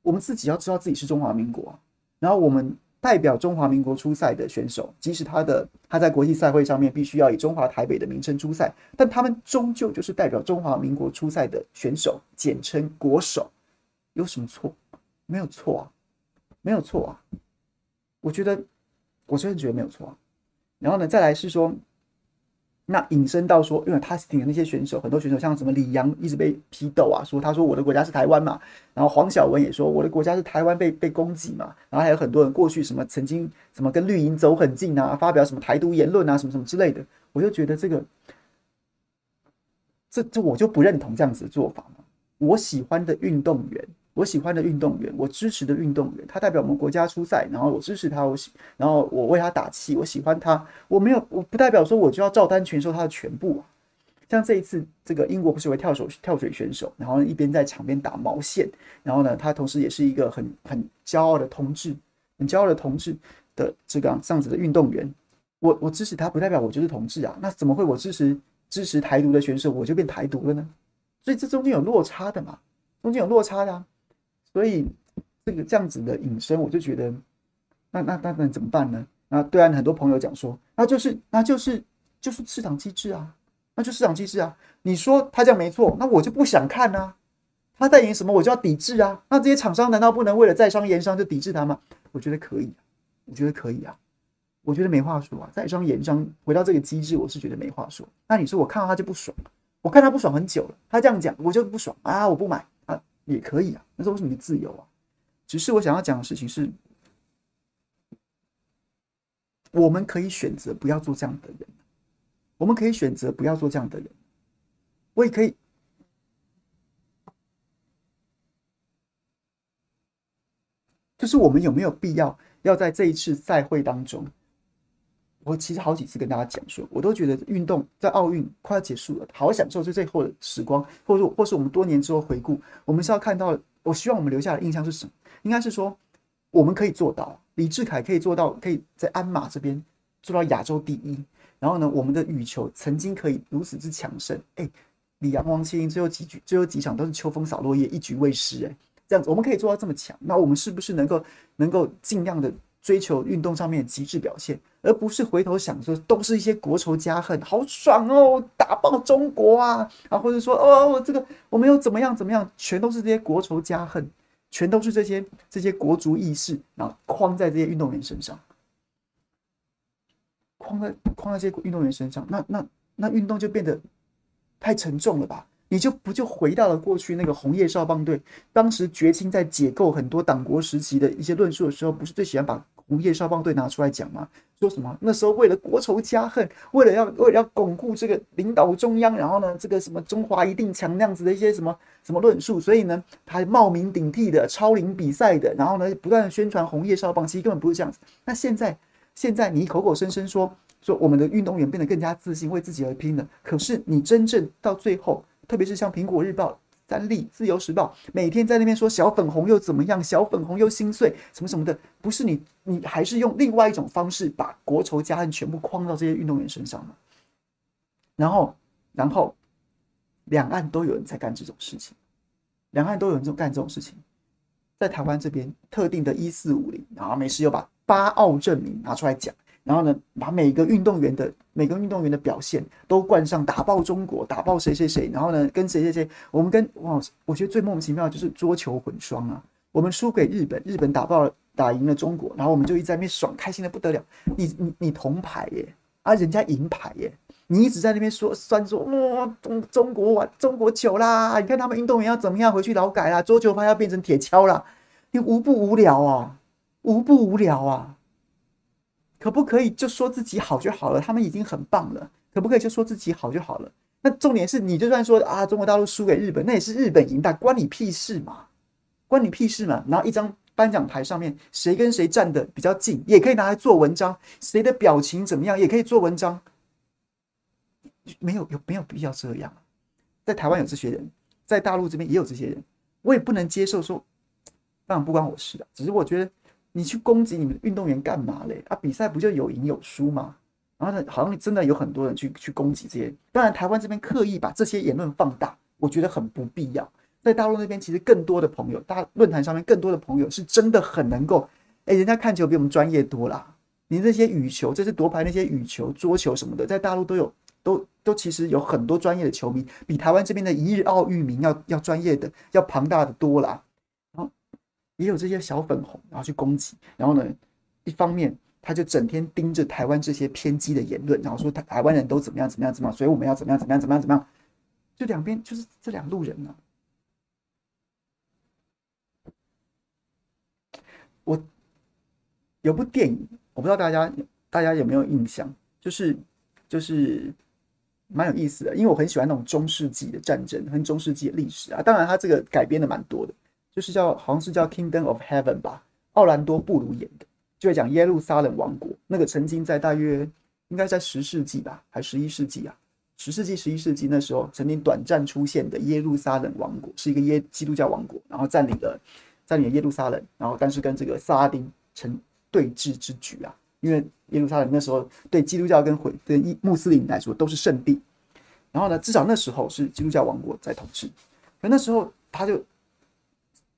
我们自己要知道自己是中华民国啊，然后我们代表中华民国出赛的选手，即使他的他在国际赛会上面必须要以中华台北的名称出赛，但他们终究就是代表中华民国出赛的选手，简称国手，有什么错？没有错啊，没有错啊，我觉得，我真的觉得没有错啊。然后呢，再来是说。那引申到说，因为他挺的那些选手，很多选手像什么李阳一直被批斗啊，说他说我的国家是台湾嘛，然后黄晓雯也说我的国家是台湾被被攻击嘛，然后还有很多人过去什么曾经什么跟绿营走很近啊，发表什么台独言论啊，什么什么之类的，我就觉得这个，这这我就不认同这样子的做法嘛，我喜欢的运动员。我喜欢的运动员，我支持的运动员，他代表我们国家出赛，然后我支持他，我喜，然后我为他打气，我喜欢他。我没有，我不代表说我就要照单全收他的全部啊。像这一次，这个英国不是有位跳手跳水选手，然后一边在场边打毛线，然后呢，他同时也是一个很很骄傲的同志，很骄傲的同志的这个这样子的运动员。我我支持他，不代表我就是同志啊。那怎么会我支持支持台独的选手，我就变台独了呢？所以这中间有落差的嘛，中间有落差的啊。所以这个这样子的引申，我就觉得，那那那那怎么办呢？那对岸很多朋友讲说，那就是那就是就是市场机制啊，那就市场机制啊。你说他这样没错，那我就不想看啊。他代言什么，我就要抵制啊。那这些厂商难道不能为了在商言商就抵制他吗？我觉得可以，我觉得可以啊。我觉得没话说啊。在商言商，回到这个机制，我是觉得没话说。那你说我看到他就不爽，我看他不爽很久了，他这样讲我就不爽啊，我不买。也可以啊，那都是你的自由啊。只是我想要讲的事情是，我们可以选择不要做这样的人，我们可以选择不要做这样的人。我也可以，就是我们有没有必要要在这一次赛会当中？我其实好几次跟大家讲说，我都觉得运动在奥运快要结束了，好享受这最后的时光，或者，或是我们多年之后回顾，我们是要看到，我希望我们留下的印象是什么？应该是说，我们可以做到，李志凯可以做到，可以在鞍马这边做到亚洲第一。然后呢，我们的羽球曾经可以如此之强盛，哎，李洋、王齐麟最后几局、最后几场都是秋风扫落叶，一局未失，哎，这样子我们可以做到这么强，那我们是不是能够能够尽量的？追求运动上面的极致表现，而不是回头想说都是一些国仇家恨，好爽哦，打爆中国啊，啊，或者说哦，这个我们又怎么样怎么样，全都是这些国仇家恨，全都是这些这些国足意识，然后框在这些运动员身上，框在框在这些运动员身上，那那那运动就变得太沉重了吧？你就不就回到了过去那个红叶少棒队，当时绝青在解构很多党国时期的一些论述的时候，不是最喜欢把红叶少棒队拿出来讲嘛？说什么那时候为了国仇家恨，为了要为了要巩固这个领导中央，然后呢，这个什么中华一定强那样子的一些什么什么论述，所以呢，他还冒名顶替的超龄比赛的，然后呢，不断的宣传红叶少棒，其实根本不是这样子。那现在现在你口口声声说说我们的运动员变得更加自信，为自己而拼了，可是你真正到最后。特别是像《苹果日报》、三立、自由时报，每天在那边说小粉红又怎么样，小粉红又心碎，什么什么的，不是你，你还是用另外一种方式把国仇家恨全部框到这些运动员身上吗？然后，然后，两岸都有人在干这种事情，两岸都有人在干这种事情，在台湾这边特定的一四五零，然后没事又把八奥证明拿出来讲，然后呢，把每个运动员的每个运动员的表现都冠上打爆中国、打爆谁谁谁，然后呢，跟谁谁谁，我们跟哇，我觉得最莫名其妙的就是桌球混双啊，我们输给日本，日本打爆了打赢了中国，然后我们就一直在那边爽，开心的不得了。你你你铜牌耶，啊，人家银牌耶，你一直在那边说酸说哇中中国玩中国糗啦，你看他们运动员要怎么样回去劳改啦，桌球拍要变成铁锹啦，你无不无聊啊，无不无聊啊。可不可以就说自己好就好了？他们已经很棒了。可不可以就说自己好就好了？那重点是你就算说啊，中国大陆输给日本，那也是日本赢的，关你屁事嘛？关你屁事嘛？然后一张颁奖台上面，谁跟谁站得比较近，也可以拿来做文章。谁的表情怎么样，也可以做文章。没有有没有必要这样？在台湾有这些人，在大陆这边也有这些人，我也不能接受说，当然不关我事的，只是我觉得。你去攻击你们运动员干嘛嘞？啊，比赛不就有赢有输吗？然后呢，好像真的有很多人去去攻击这些。当然，台湾这边刻意把这些言论放大，我觉得很不必要。在大陆那边，其实更多的朋友，大论坛上面更多的朋友是真的很能够，哎，人家看球比我们专业多啦。你那些羽球，这次夺牌那些羽球、桌球什么的，在大陆都有，都都其实有很多专业的球迷，比台湾这边的一日奥运名要要专业的，要庞大的多啦。也有这些小粉红，然后去攻击，然后呢，一方面他就整天盯着台湾这些偏激的言论，然后说台台湾人都怎么样怎么样怎么样，所以我们要怎么样怎么样怎么样怎么样，就两边就是这两路人呢、啊。我有部电影，我不知道大家大家有没有印象，就是就是蛮有意思的，因为我很喜欢那种中世纪的战争和中世纪的历史啊，当然他这个改编的蛮多的。就是叫，好像是叫《Kingdom of Heaven》吧，奥兰多·布鲁演的，就会讲耶路撒冷王国。那个曾经在大约应该在十世纪吧，还十一世纪啊？十世纪、十一世纪那时候曾经短暂出现的耶路撒冷王国，是一个耶基督教王国，然后占领了占领了耶路撒冷，然后但是跟这个萨拉丁成对峙之举啊，因为耶路撒冷那时候对基督教跟回对穆斯林来说都是圣地，然后呢，至少那时候是基督教王国在统治，可那时候他就。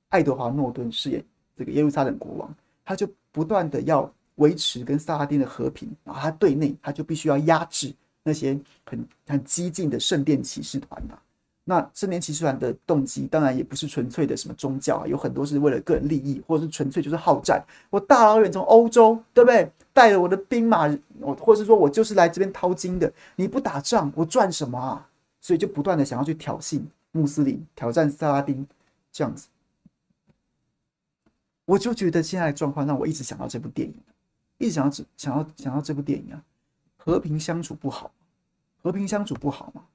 爱德华诺顿饰演这个耶路撒冷国王，他就不断的要维持跟萨拉丁的和平，然后他对内他就必须要压制那些很很激进的圣殿骑士团。那圣殿骑士团的动机当然也不是纯粹的什么宗教啊，有很多是为了个人利益，或者是纯粹就是好战。我大老远从欧洲，对不对？带着我的兵马，我或者是说我就是来这边淘金的。你不打仗，我赚什么啊？所以就不断的想要去挑衅穆斯林，挑战萨拉丁，这样子。我就觉得现在的状况让我一直想到这部电影，一直想要想要想到这部电影啊，和平相处不好，和平相处不好嘛。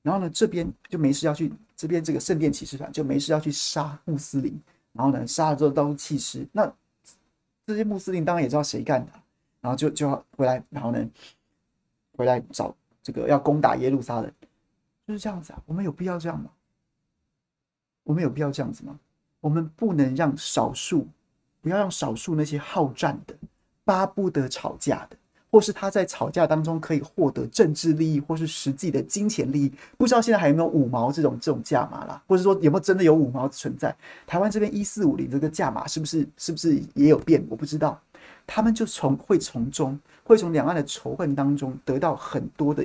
然后呢，这边就没事要去这边这个圣殿骑士团就没事要去杀穆斯林，然后呢，杀了之后都是弃尸。那这些穆斯林当然也知道谁干的，然后就就要回来，然后呢，回来找这个要攻打耶路撒冷，就是这样子啊。我们有必要这样吗？我们有必要这样子吗？我们不能让少数。不要让少数那些好战的、巴不得吵架的，或是他在吵架当中可以获得政治利益，或是实际的金钱利益。不知道现在还有没有五毛这种这种价码啦，或者说有没有真的有五毛存在？台湾这边一四五零这个价码是不是是不是也有变？我不知道。他们就从会从中会从两岸的仇恨当中得到很多的，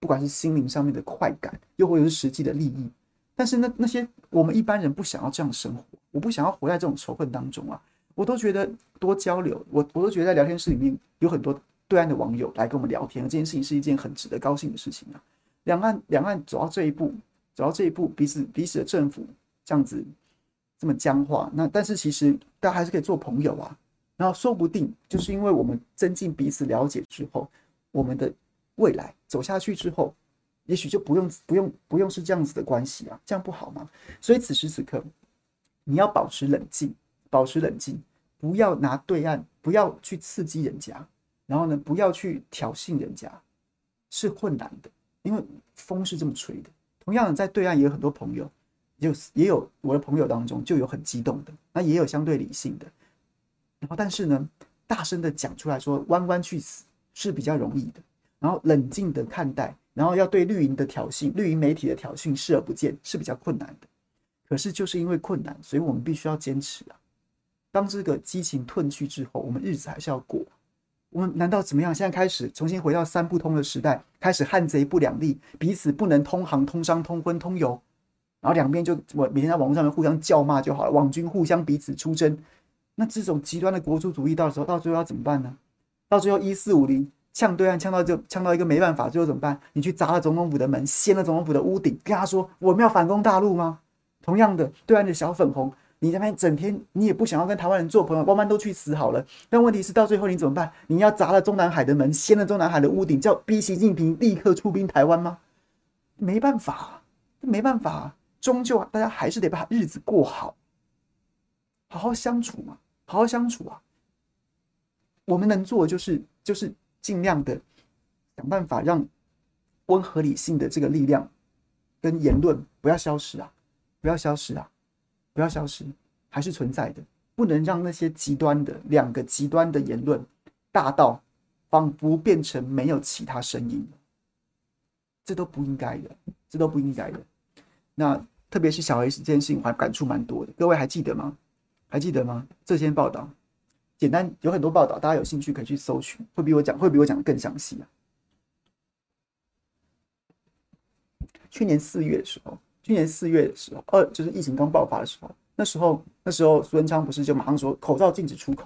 不管是心灵上面的快感，又或者是实际的利益。但是那那些我们一般人不想要这样生活。我不想要活在这种仇恨当中啊！我都觉得多交流，我我都觉得在聊天室里面有很多对岸的网友来跟我们聊天，这件事情是一件很值得高兴的事情啊！两岸两岸走到这一步，走到这一步，彼此彼此的政府这样子这么僵化，那但是其实大家还是可以做朋友啊！然后说不定就是因为我们增进彼此了解之后，我们的未来走下去之后，也许就不用不用不用是这样子的关系啊！这样不好吗？所以此时此刻。你要保持冷静，保持冷静，不要拿对岸，不要去刺激人家，然后呢，不要去挑衅人家，是困难的，因为风是这么吹的。同样的，在对岸也有很多朋友，有也有我的朋友当中就有很激动的，那也有相对理性的，然后但是呢，大声的讲出来说“弯弯去死”是比较容易的，然后冷静的看待，然后要对绿营的挑衅、绿营媒体的挑衅视而不见是比较困难的。可是就是因为困难，所以我们必须要坚持啊！当这个激情褪去之后，我们日子还是要过。我们难道怎么样？现在开始重新回到三不通的时代，开始汉贼不两立，彼此不能通航、通商、通婚、通邮，然后两边就我每天在网络上面互相叫骂就好了，网军互相彼此出征。那这种极端的国族主义，到时候到最后要怎么办呢？到最后一四五零呛对岸呛到就呛到一个没办法，最后怎么办？你去砸了总统府的门，掀了总统府的屋顶，跟他说我们要反攻大陆吗？同样的，对岸的小粉红。你那边整天，你也不想要跟台湾人做朋友，慢慢都去死好了。但问题是，到最后你怎么办？你要砸了中南海的门，掀了中南海的屋顶，叫逼习近平立刻出兵台湾吗？没办法，没办法，终究啊大家还是得把日子过好，好好相处嘛，好好相处啊。我们能做的就是，就是尽量的想办法让温和理性的这个力量跟言论不要消失啊，不要消失啊。不要消失，还是存在的。不能让那些极端的两个极端的言论大到仿佛变成没有其他声音，这都不应该的，这都不应该的。那特别是小 S 这件事情，我还感触蛮多的。各位还记得吗？还记得吗？这些报道，简单有很多报道，大家有兴趣可以去搜寻，会比我讲，会比我讲的更详细。去年四月的时候。去年四月的时候，二就是疫情刚爆发的时候，那时候那时候苏文昌不是就马上说口罩禁止出口，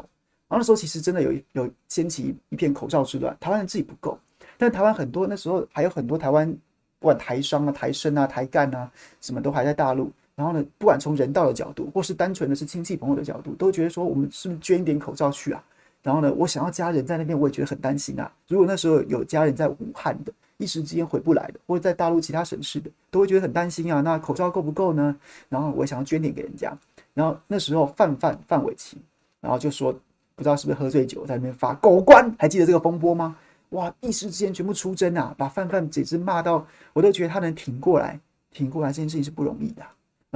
然后那时候其实真的有有掀起一片口罩之乱，台湾人自己不够，但台湾很多那时候还有很多台湾不管台商啊、台生啊、台干啊，什么都还在大陆，然后呢，不管从人道的角度，或是单纯的是亲戚朋友的角度，都觉得说我们是不是捐一点口罩去啊？然后呢，我想要家人在那边，我也觉得很担心啊。如果那时候有家人在武汉的。一时之间回不来的，或者在大陆其他省市的，都会觉得很担心啊。那口罩够不够呢？然后我想要捐点给人家。然后那时候范范范玮琪，然后就说不知道是不是喝醉酒在那边发狗官，还记得这个风波吗？哇！一时之间全部出征啊，把范范简直骂到，我都觉得他能挺过来，挺过来这件事情是不容易的。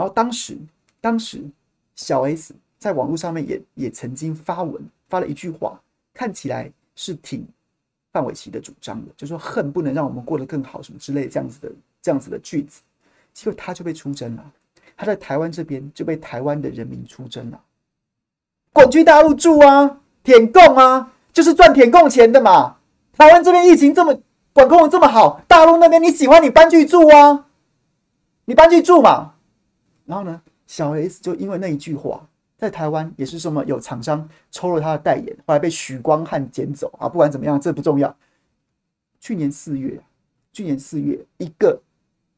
然后当时，当时小 S 在网络上面也也曾经发文发了一句话，看起来是挺。范玮琪的主张的，就说恨不能让我们过得更好，什么之类这样子的这样子的句子，结果他就被出征了。他在台湾这边就被台湾的人民出征了，滚去大陆住啊，舔供啊，就是赚舔供钱的嘛。台湾这边疫情这么管控的这么好，大陆那边你喜欢你搬去住啊，你搬去住嘛。然后呢，小 S 就因为那一句话。在台湾也是什么有厂商抽了他的代言，后来被许光汉捡走啊！不管怎么样，这不重要。去年四月，去年四月，一个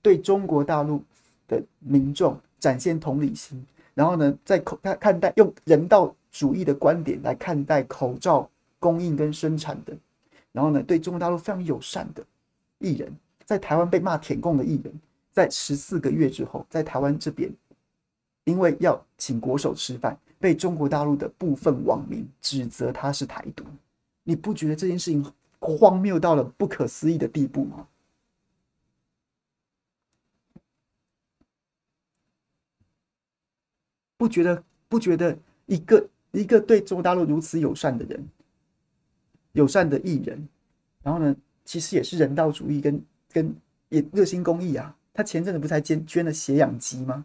对中国大陆的民众展现同理心，然后呢，在口他看待用人道主义的观点来看待口罩供应跟生产的，然后呢，对中国大陆非常友善的艺人，在台湾被骂舔共的艺人，在十四个月之后，在台湾这边。因为要请国手吃饭，被中国大陆的部分网民指责他是台独，你不觉得这件事情荒谬到了不可思议的地步吗？不觉得？不觉得一个一个对中国大陆如此友善的人，友善的艺人，然后呢，其实也是人道主义跟跟也热心公益啊。他前阵子不是还捐捐了血氧机吗？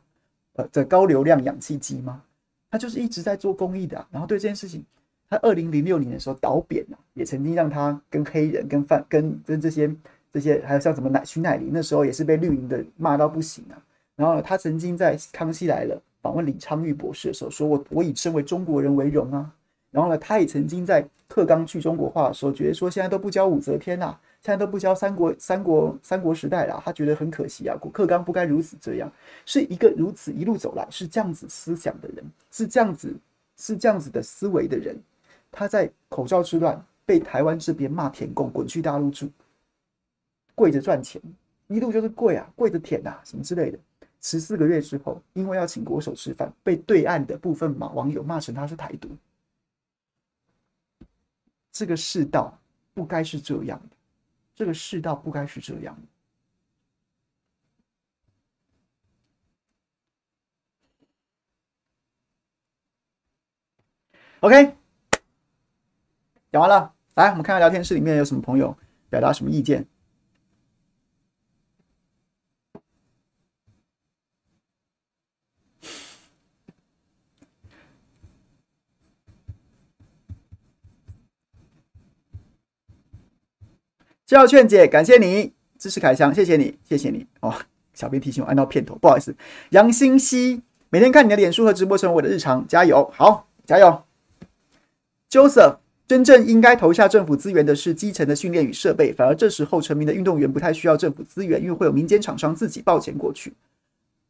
呃，这高流量氧气机吗？他就是一直在做公益的、啊，然后对这件事情，他二零零六年的时候倒扁了、也曾经让他跟黑人、跟犯、跟跟这些这些，还有像什么乃徐乃麟，那时候也是被绿营的骂到不行啊。然后，他曾经在《康熙来了》访问李昌钰博士的时候，说我我以身为中国人为荣啊。然后呢，他也曾经在特刚去中国化的时候，觉得说现在都不教武则天呐。现在都不教三国、三国、三国时代了，他觉得很可惜啊。古克刚不该如此这样，是一个如此一路走来是这样子思想的人，是这样子是这样子的思维的人。他在口罩之乱被台湾这边骂舔共，滚去大陆住，跪着赚钱，一路就是跪啊，跪着舔啊，什么之类的。十四个月之后，因为要请国手吃饭，被对岸的部分马网友骂成他是台独。这个世道不该是这样的。这个世道不该是这样。OK，讲完了，来，我们看看聊天室里面有什么朋友表达什么意见。叫劝姐，感谢你支持凯翔，谢谢你，谢谢你哦。小编提醒我按到片头，不好意思。杨新熙，每天看你的脸书和直播成为我的日常，加油，好，加油。Joseph，真正应该投下政府资源的是基层的训练与设备，反而这时候成名的运动员不太需要政府资源，因为会有民间厂商自己报钱过去。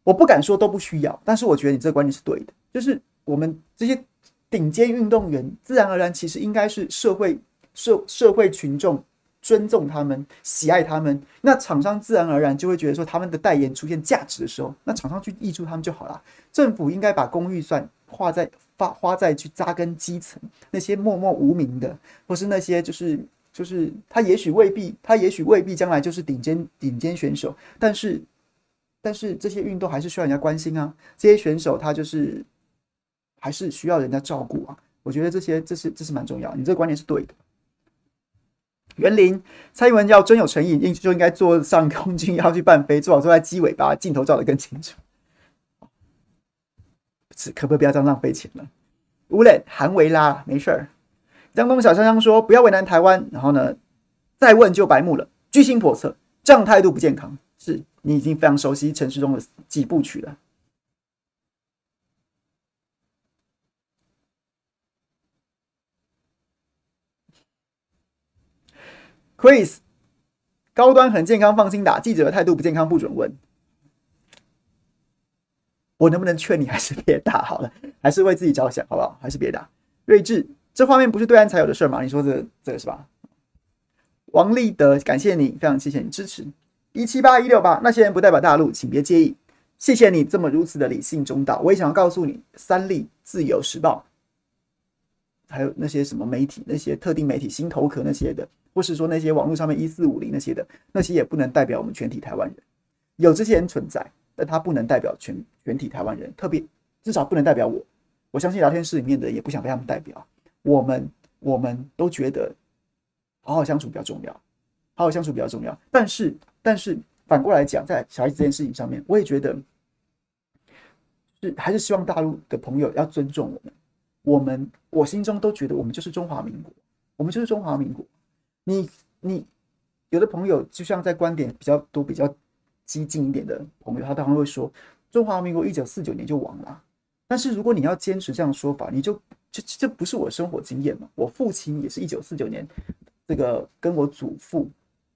我不敢说都不需要，但是我觉得你这个观点是对的，就是我们这些顶尖运动员，自然而然其实应该是社会社社会群众。尊重他们，喜爱他们，那厂商自然而然就会觉得说，他们的代言出现价值的时候，那厂商去挹注他们就好了。政府应该把公预算花在发花在去扎根基层，那些默默无名的，或是那些就是就是他也许未必，他也许未必将来就是顶尖顶尖选手，但是但是这些运动还是需要人家关心啊。这些选手他就是还是需要人家照顾啊。我觉得这些这是这是蛮重要，你这个观点是对的。园林，蔡英文要真有诚意，应就应该坐上空军，要去伴飞，最好坐在机尾，把镜头照得更清楚。是，可不可以不要这样浪费钱了？无论韩维拉，没事儿。江东小香香说：“不要为难台湾。”然后呢，再问就白目了，居心叵测，这样态度不健康。是你已经非常熟悉陈时中的几部曲了。Chris，高端很健康，放心打。记者的态度不健康，不准问。我能不能劝你还是别打好了？还是为自己着想，好不好？还是别打。睿智，这画面不是对岸才有的事儿吗？你说这这个是吧？王立德，感谢你，非常谢谢你支持。一七八一六八，那些人不代表大陆，请别介意。谢谢你这么如此的理性中道。我也想要告诉你，三立、自由时报，还有那些什么媒体，那些特定媒体，心头壳那些的。或是说那些网络上面一四五零那些的，那些也不能代表我们全体台湾人。有这些人存在，但他不能代表全全体台湾人，特别至少不能代表我。我相信聊天室里面的也不想被他们代表。我们我们都觉得好好相处比较重要，好好相处比较重要。但是但是反过来讲，在小孩子这件事情上面，我也觉得是还是希望大陆的朋友要尊重我们。我们我心中都觉得我们就是中华民国，我们就是中华民国。你你有的朋友就像在观点比较多、比较激进一点的朋友，他当然会说中华民国一九四九年就亡了。但是如果你要坚持这样说法，你就这这不是我生活经验嘛？我父亲也是一九四九年，这个跟我祖父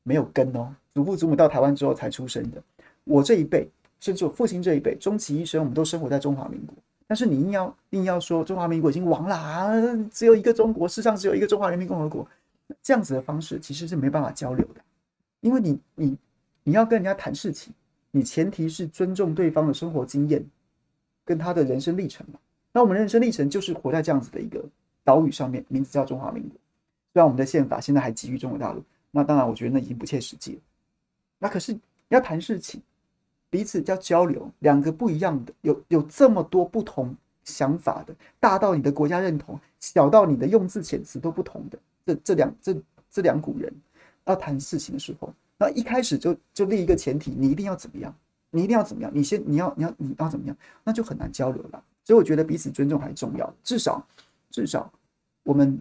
没有根哦，祖父祖母到台湾之后才出生的。我这一辈，甚至我父亲这一辈，终其一生我们都生活在中华民国。但是你硬要硬要说中华民国已经亡了啊，只有一个中国，世上只有一个中华人民共和国。这样子的方式其实是没办法交流的，因为你你你要跟人家谈事情，你前提是尊重对方的生活经验跟他的人生历程嘛。那我们人生历程就是活在这样子的一个岛屿上面，名字叫中华民国。虽然我们的宪法现在还基于中国大陆，那当然我觉得那已经不切实际了。那可是要谈事情，彼此要交流，两个不一样的，有有这么多不同想法的，大到你的国家认同，小到你的用字遣词都不同的。这这两这这两股人要谈事情的时候，那一开始就就立一个前提，你一定要怎么样？你一定要怎么样？你先你要你要你要怎么样？那就很难交流了。所以我觉得彼此尊重还重要，至少至少我们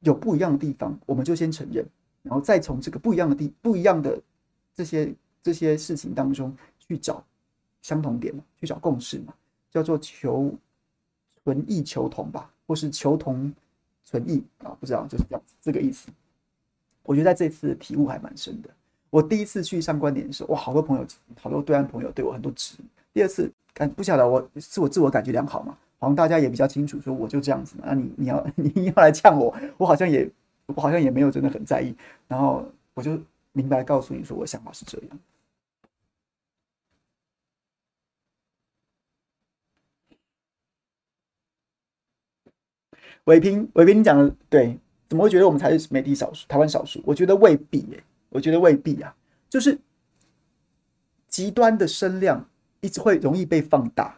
有不一样的地方，我们就先承认，然后再从这个不一样的地不一样的这些这些事情当中去找相同点嘛，去找共识嘛，叫做求存异求同吧，或是求同。存异啊，不知道就是这样子，这个意思。我觉得在这次体悟还蛮深的。我第一次去上观点的时候，哇，好多朋友，好多对岸朋友对我很多指。第二次感不晓得我是我自我感觉良好嘛？好像大家也比较清楚，说我就这样子嘛。那你你要 你要来呛我，我好像也我好像也没有真的很在意。然后我就明白告诉你说，我想法是这样。伟平，伟平，你讲的对，怎么会觉得我们才是媒体少数，台湾少数？我觉得未必耶，我觉得未必啊，就是极端的声量一直会容易被放大，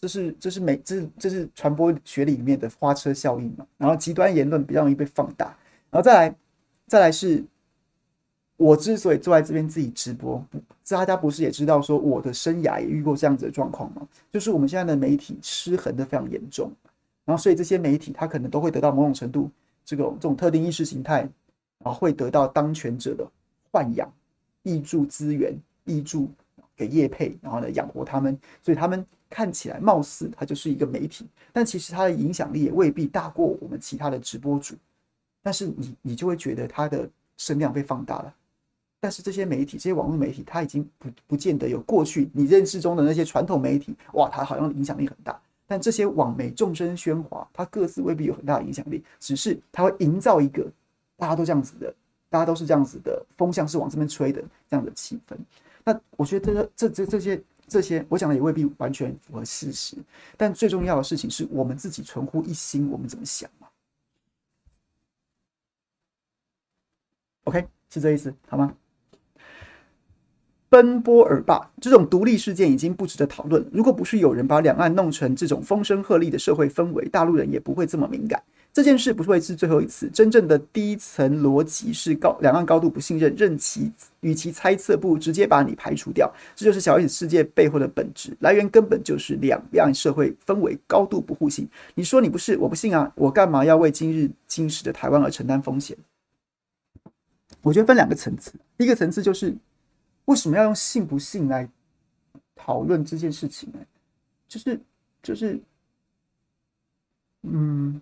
这是这是媒这是这是传播学里面的花车效应嘛。然后极端言论比较容易被放大，然后再来再来是，我之所以坐在这边自己直播，大家不是也知道说我的生涯也遇过这样子的状况吗？就是我们现在的媒体失衡的非常严重。然后，所以这些媒体，他可能都会得到某种程度这种这种特定意识形态然后会得到当权者的豢养、挹注资源、挹注给业配，然后呢养活他们，所以他们看起来貌似他就是一个媒体，但其实他的影响力也未必大过我们其他的直播主。但是你你就会觉得他的声量被放大了。但是这些媒体，这些网络媒体，他已经不不见得有过去你认识中的那些传统媒体，哇，他好像影响力很大。但这些网媒众声喧哗，他各自未必有很大的影响力，只是他会营造一个大家都这样子的，大家都是这样子的风向是往这边吹的这样的气氛。那我觉得这这这这些这些，我讲的也未必完全符合事实。但最重要的事情是我们自己存乎一心，我们怎么想嘛？OK，是这意思，好吗？奔波尔罢这种独立事件已经不值得讨论。如果不是有人把两岸弄成这种风声鹤唳的社会氛围，大陆人也不会这么敏感。这件事不是会是最后一次。真正的第一层逻辑是高两岸高度不信任，任其与其猜测，不如直接把你排除掉。这就是小 S 事件背后的本质，来源根本就是两岸社会氛围高度不互信。你说你不是，我不信啊，我干嘛要为今日今时的台湾而承担风险？我觉得分两个层次，第一个层次就是。为什么要用信不信来讨论这件事情呢？就是就是，嗯，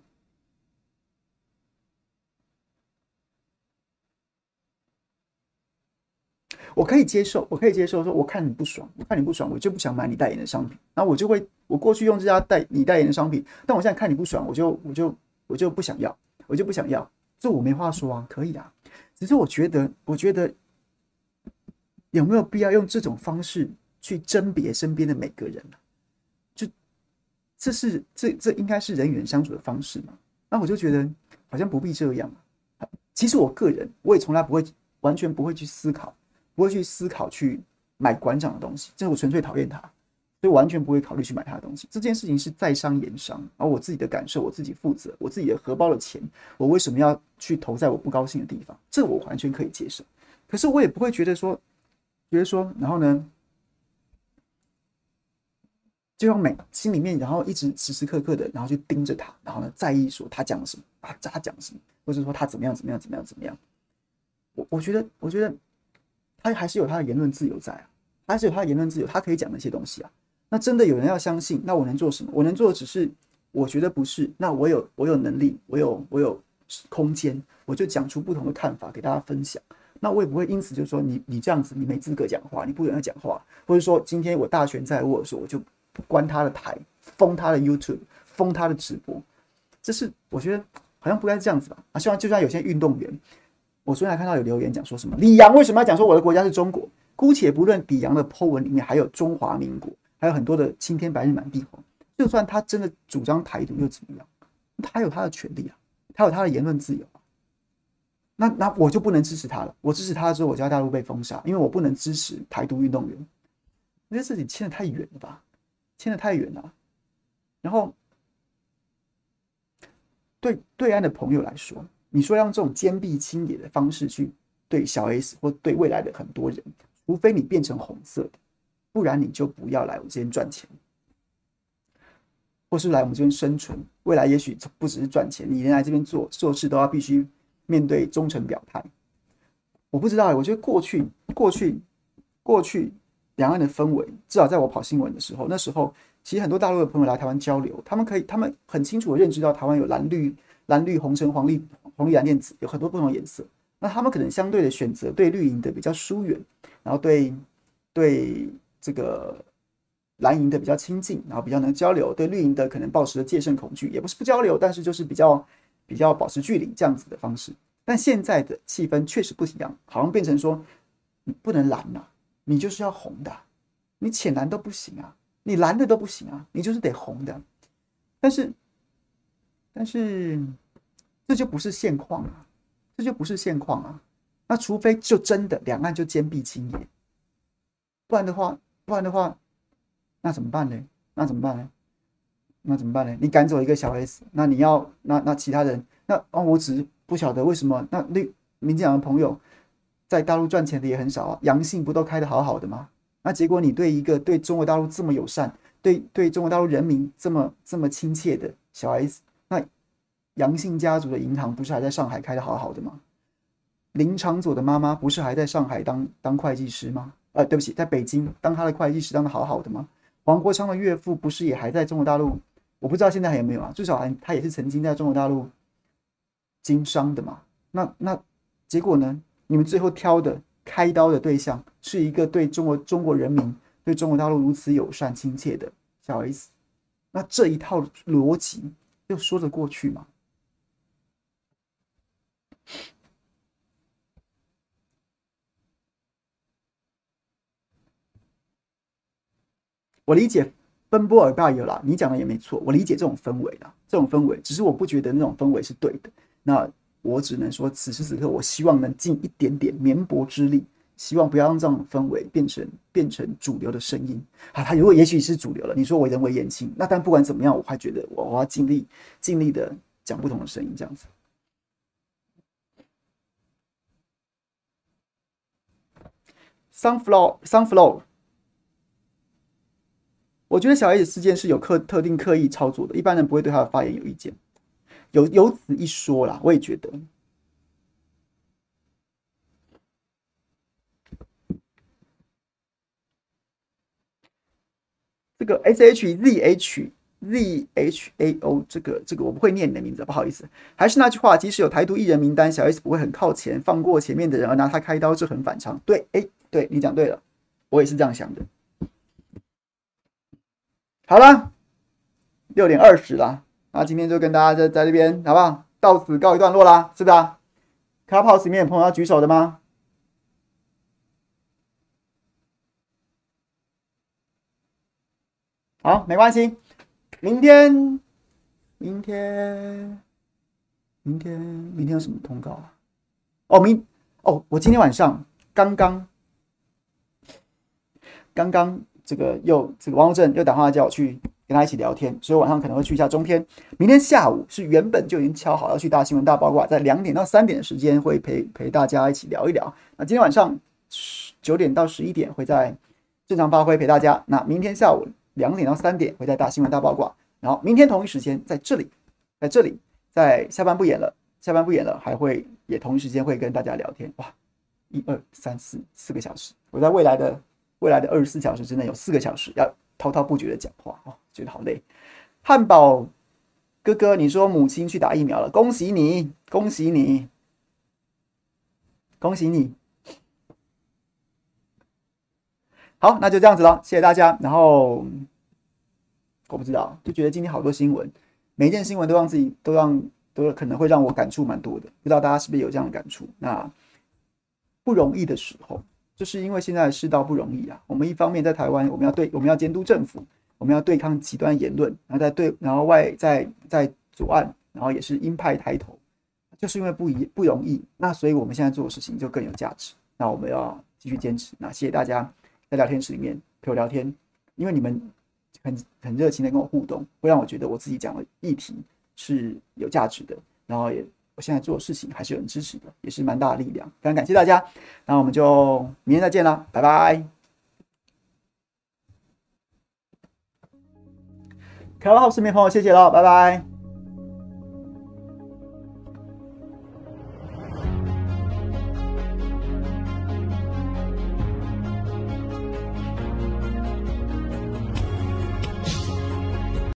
我可以接受，我可以接受说，我看你不爽，我看你不爽，我就不想买你代言的商品，然后我就会，我过去用这家代你代言的商品，但我现在看你不爽，我就我就我就不想要，我就不想要，这我没话说啊，可以啊，只是我觉得，我觉得。有没有必要用这种方式去甄别身边的每个人呢？就这是这这应该是人与人相处的方式嘛？那我就觉得好像不必这样。其实我个人我也从来不会完全不会去思考，不会去思考去买馆长的东西，这是我纯粹讨厌他，所以完全不会考虑去买他的东西。这件事情是在商言商，而我自己的感受我自己负责，我自己的荷包的钱，我为什么要去投在我不高兴的地方？这我完全可以接受。可是我也不会觉得说。比如说，然后呢，就用每心里面，然后一直时时刻刻的，然后去盯着他，然后呢，在意说他讲什么啊，他讲什么，或者说他怎么样怎么样怎么样怎么样。我我觉得，我觉得他还是有他的言论自由在啊，还是有他的言论自由，他可以讲那些东西啊。那真的有人要相信，那我能做什么？我能做的只是，我觉得不是。那我有我有能力，我有我有空间，我就讲出不同的看法给大家分享。那我也不会因此就是说你你这样子你没资格讲话，你不能讲话，或者说今天我大权在握的时候，我就不关他的台，封他的 YouTube，封他的直播，这是我觉得好像不该这样子吧？啊，希望就算有些运动员，我昨天还看到有留言讲说什么李阳为什么要讲说我的国家是中国？姑且不论李阳的 po 文里面还有中华民国，还有很多的青天白日满地红，就算他真的主张台独又怎么样？他有他的权利啊，他有他的言论自由。那那我就不能支持他了。我支持他之后，我就要大陆被封杀，因为我不能支持台独运动员。我觉得自己牵得太远了吧，牵得太远了。然后，对对岸的朋友来说，你说要用这种坚壁清野的方式去对小 S 或对未来的很多人，除非你变成红色的，不然你就不要来我们这边赚钱，或是来我们这边生存。未来也许不只是赚钱，你连来这边做做事都要必须。面对忠诚表态，我不知道。我觉得过去、过去、过去两岸的氛围，至少在我跑新闻的时候，那时候其实很多大陆的朋友来台湾交流，他们可以，他们很清楚的认知到台湾有蓝绿、蓝绿红橙黄绿红绿蓝靛紫，有很多不同的颜色。那他们可能相对的选择对绿营的比较疏远，然后对对这个蓝营的比较亲近，然后比较能交流。对绿营的可能抱持的戒慎恐惧，也不是不交流，但是就是比较。比较保持距离这样子的方式，但现在的气氛确实不一样，好像变成说你不能蓝了，你就是要红的，你浅蓝都不行啊，你蓝的都不行啊，你就是得红的。但是，但是这就不是现况啊，这就不是现况啊。那除非就真的两岸就坚壁清野，不然的话，不然的话，那怎么办呢？那怎么办呢？那怎么办呢？你赶走一个小 S，那你要那那其他人，那哦，我只是不晓得为什么那那民进党的朋友在大陆赚钱的也很少啊，阳性不都开得好好的吗？那结果你对一个对中国大陆这么友善，对对中国大陆人民这么这么亲切的小 S，那阳性家族的银行不是还在上海开得好好的吗？林长佐的妈妈不是还在上海当当会计师吗？呃，对不起，在北京当他的会计师当得好好的吗？黄国昌的岳父不是也还在中国大陆？我不知道现在还有没有啊？至少还他也是曾经在中国大陆经商的嘛。那那结果呢？你们最后挑的开刀的对象是一个对中国中国人民、对中国大陆如此友善亲切的小 S，那这一套逻辑又说得过去吗？我理解奔波尔大有啦，你讲的也没错，我理解这种氛围啦，这种氛围，只是我不觉得那种氛围是对的。那我只能说，此时此刻，我希望能尽一点点绵薄之力，希望不要让这种氛围变成变成主流的声音啊。他如果也许是主流了，你说我人微言轻，那但不管怎么样，我还觉得我我要尽力尽力的讲不同的声音，这样子。Sunflower，Sunflower。我觉得小 S 事件是有刻特定刻意操作的，一般人不会对他的发言有意见。有有此一说啦，我也觉得。这个 S H Z H Z H A O 这个这个我不会念你的名字，不好意思。还是那句话，即使有台独艺人名单，小 S 不会很靠前放过前面的人而拿他开刀，这很反常。对，哎，对你讲对了，我也是这样想的。好了，六点二十了，那今天就跟大家在在这边，好不好？到此告一段落啦，是不是啊？Clubhouse 里面有朋友要举手的吗？好，没关系。明天，明天，明天，明天有什么通告啊？哦，明哦，我今天晚上刚刚，刚刚。这个又这个王正又打电话叫我去跟他一起聊天，所以晚上可能会去一下中天。明天下午是原本就已经敲好要去大新闻大八卦，在两点到三点的时间会陪陪大家一起聊一聊。那今天晚上九点到十一点会在正常发挥陪大家。那明天下午两点到三点会在大新闻大八卦，然后明天同一时间在这里，在这里，在下班不演了，下班不演了还会也同一时间会跟大家聊天。哇，一二三四四个小时，我在未来的。未来的二十四小时之内有四个小时要滔滔不绝的讲话哦，觉得好累。汉堡哥哥，你说母亲去打疫苗了，恭喜你，恭喜你，恭喜你。好，那就这样子了，谢谢大家。然后我不知道，就觉得今天好多新闻，每一件新闻都让自己都让都可能会让我感触蛮多的，不知道大家是不是有这样的感触？那不容易的时候。就是因为现在的世道不容易啊，我们一方面在台湾，我们要对我们要监督政府，我们要对抗极端言论，然后在对，然后外在在左岸，然后也是鹰派抬头，就是因为不一不容易，那所以我们现在做的事情就更有价值。那我们要继续坚持。那谢谢大家在聊天室里面陪我聊天，因为你们很很热情的跟我互动，会让我觉得我自己讲的议题是有价值的，然后也。我现在做的事情还是有人支持的，也是蛮大的力量。非常感谢大家，那我们就明天再见了，拜拜。开了视频朋友，谢谢了，拜拜。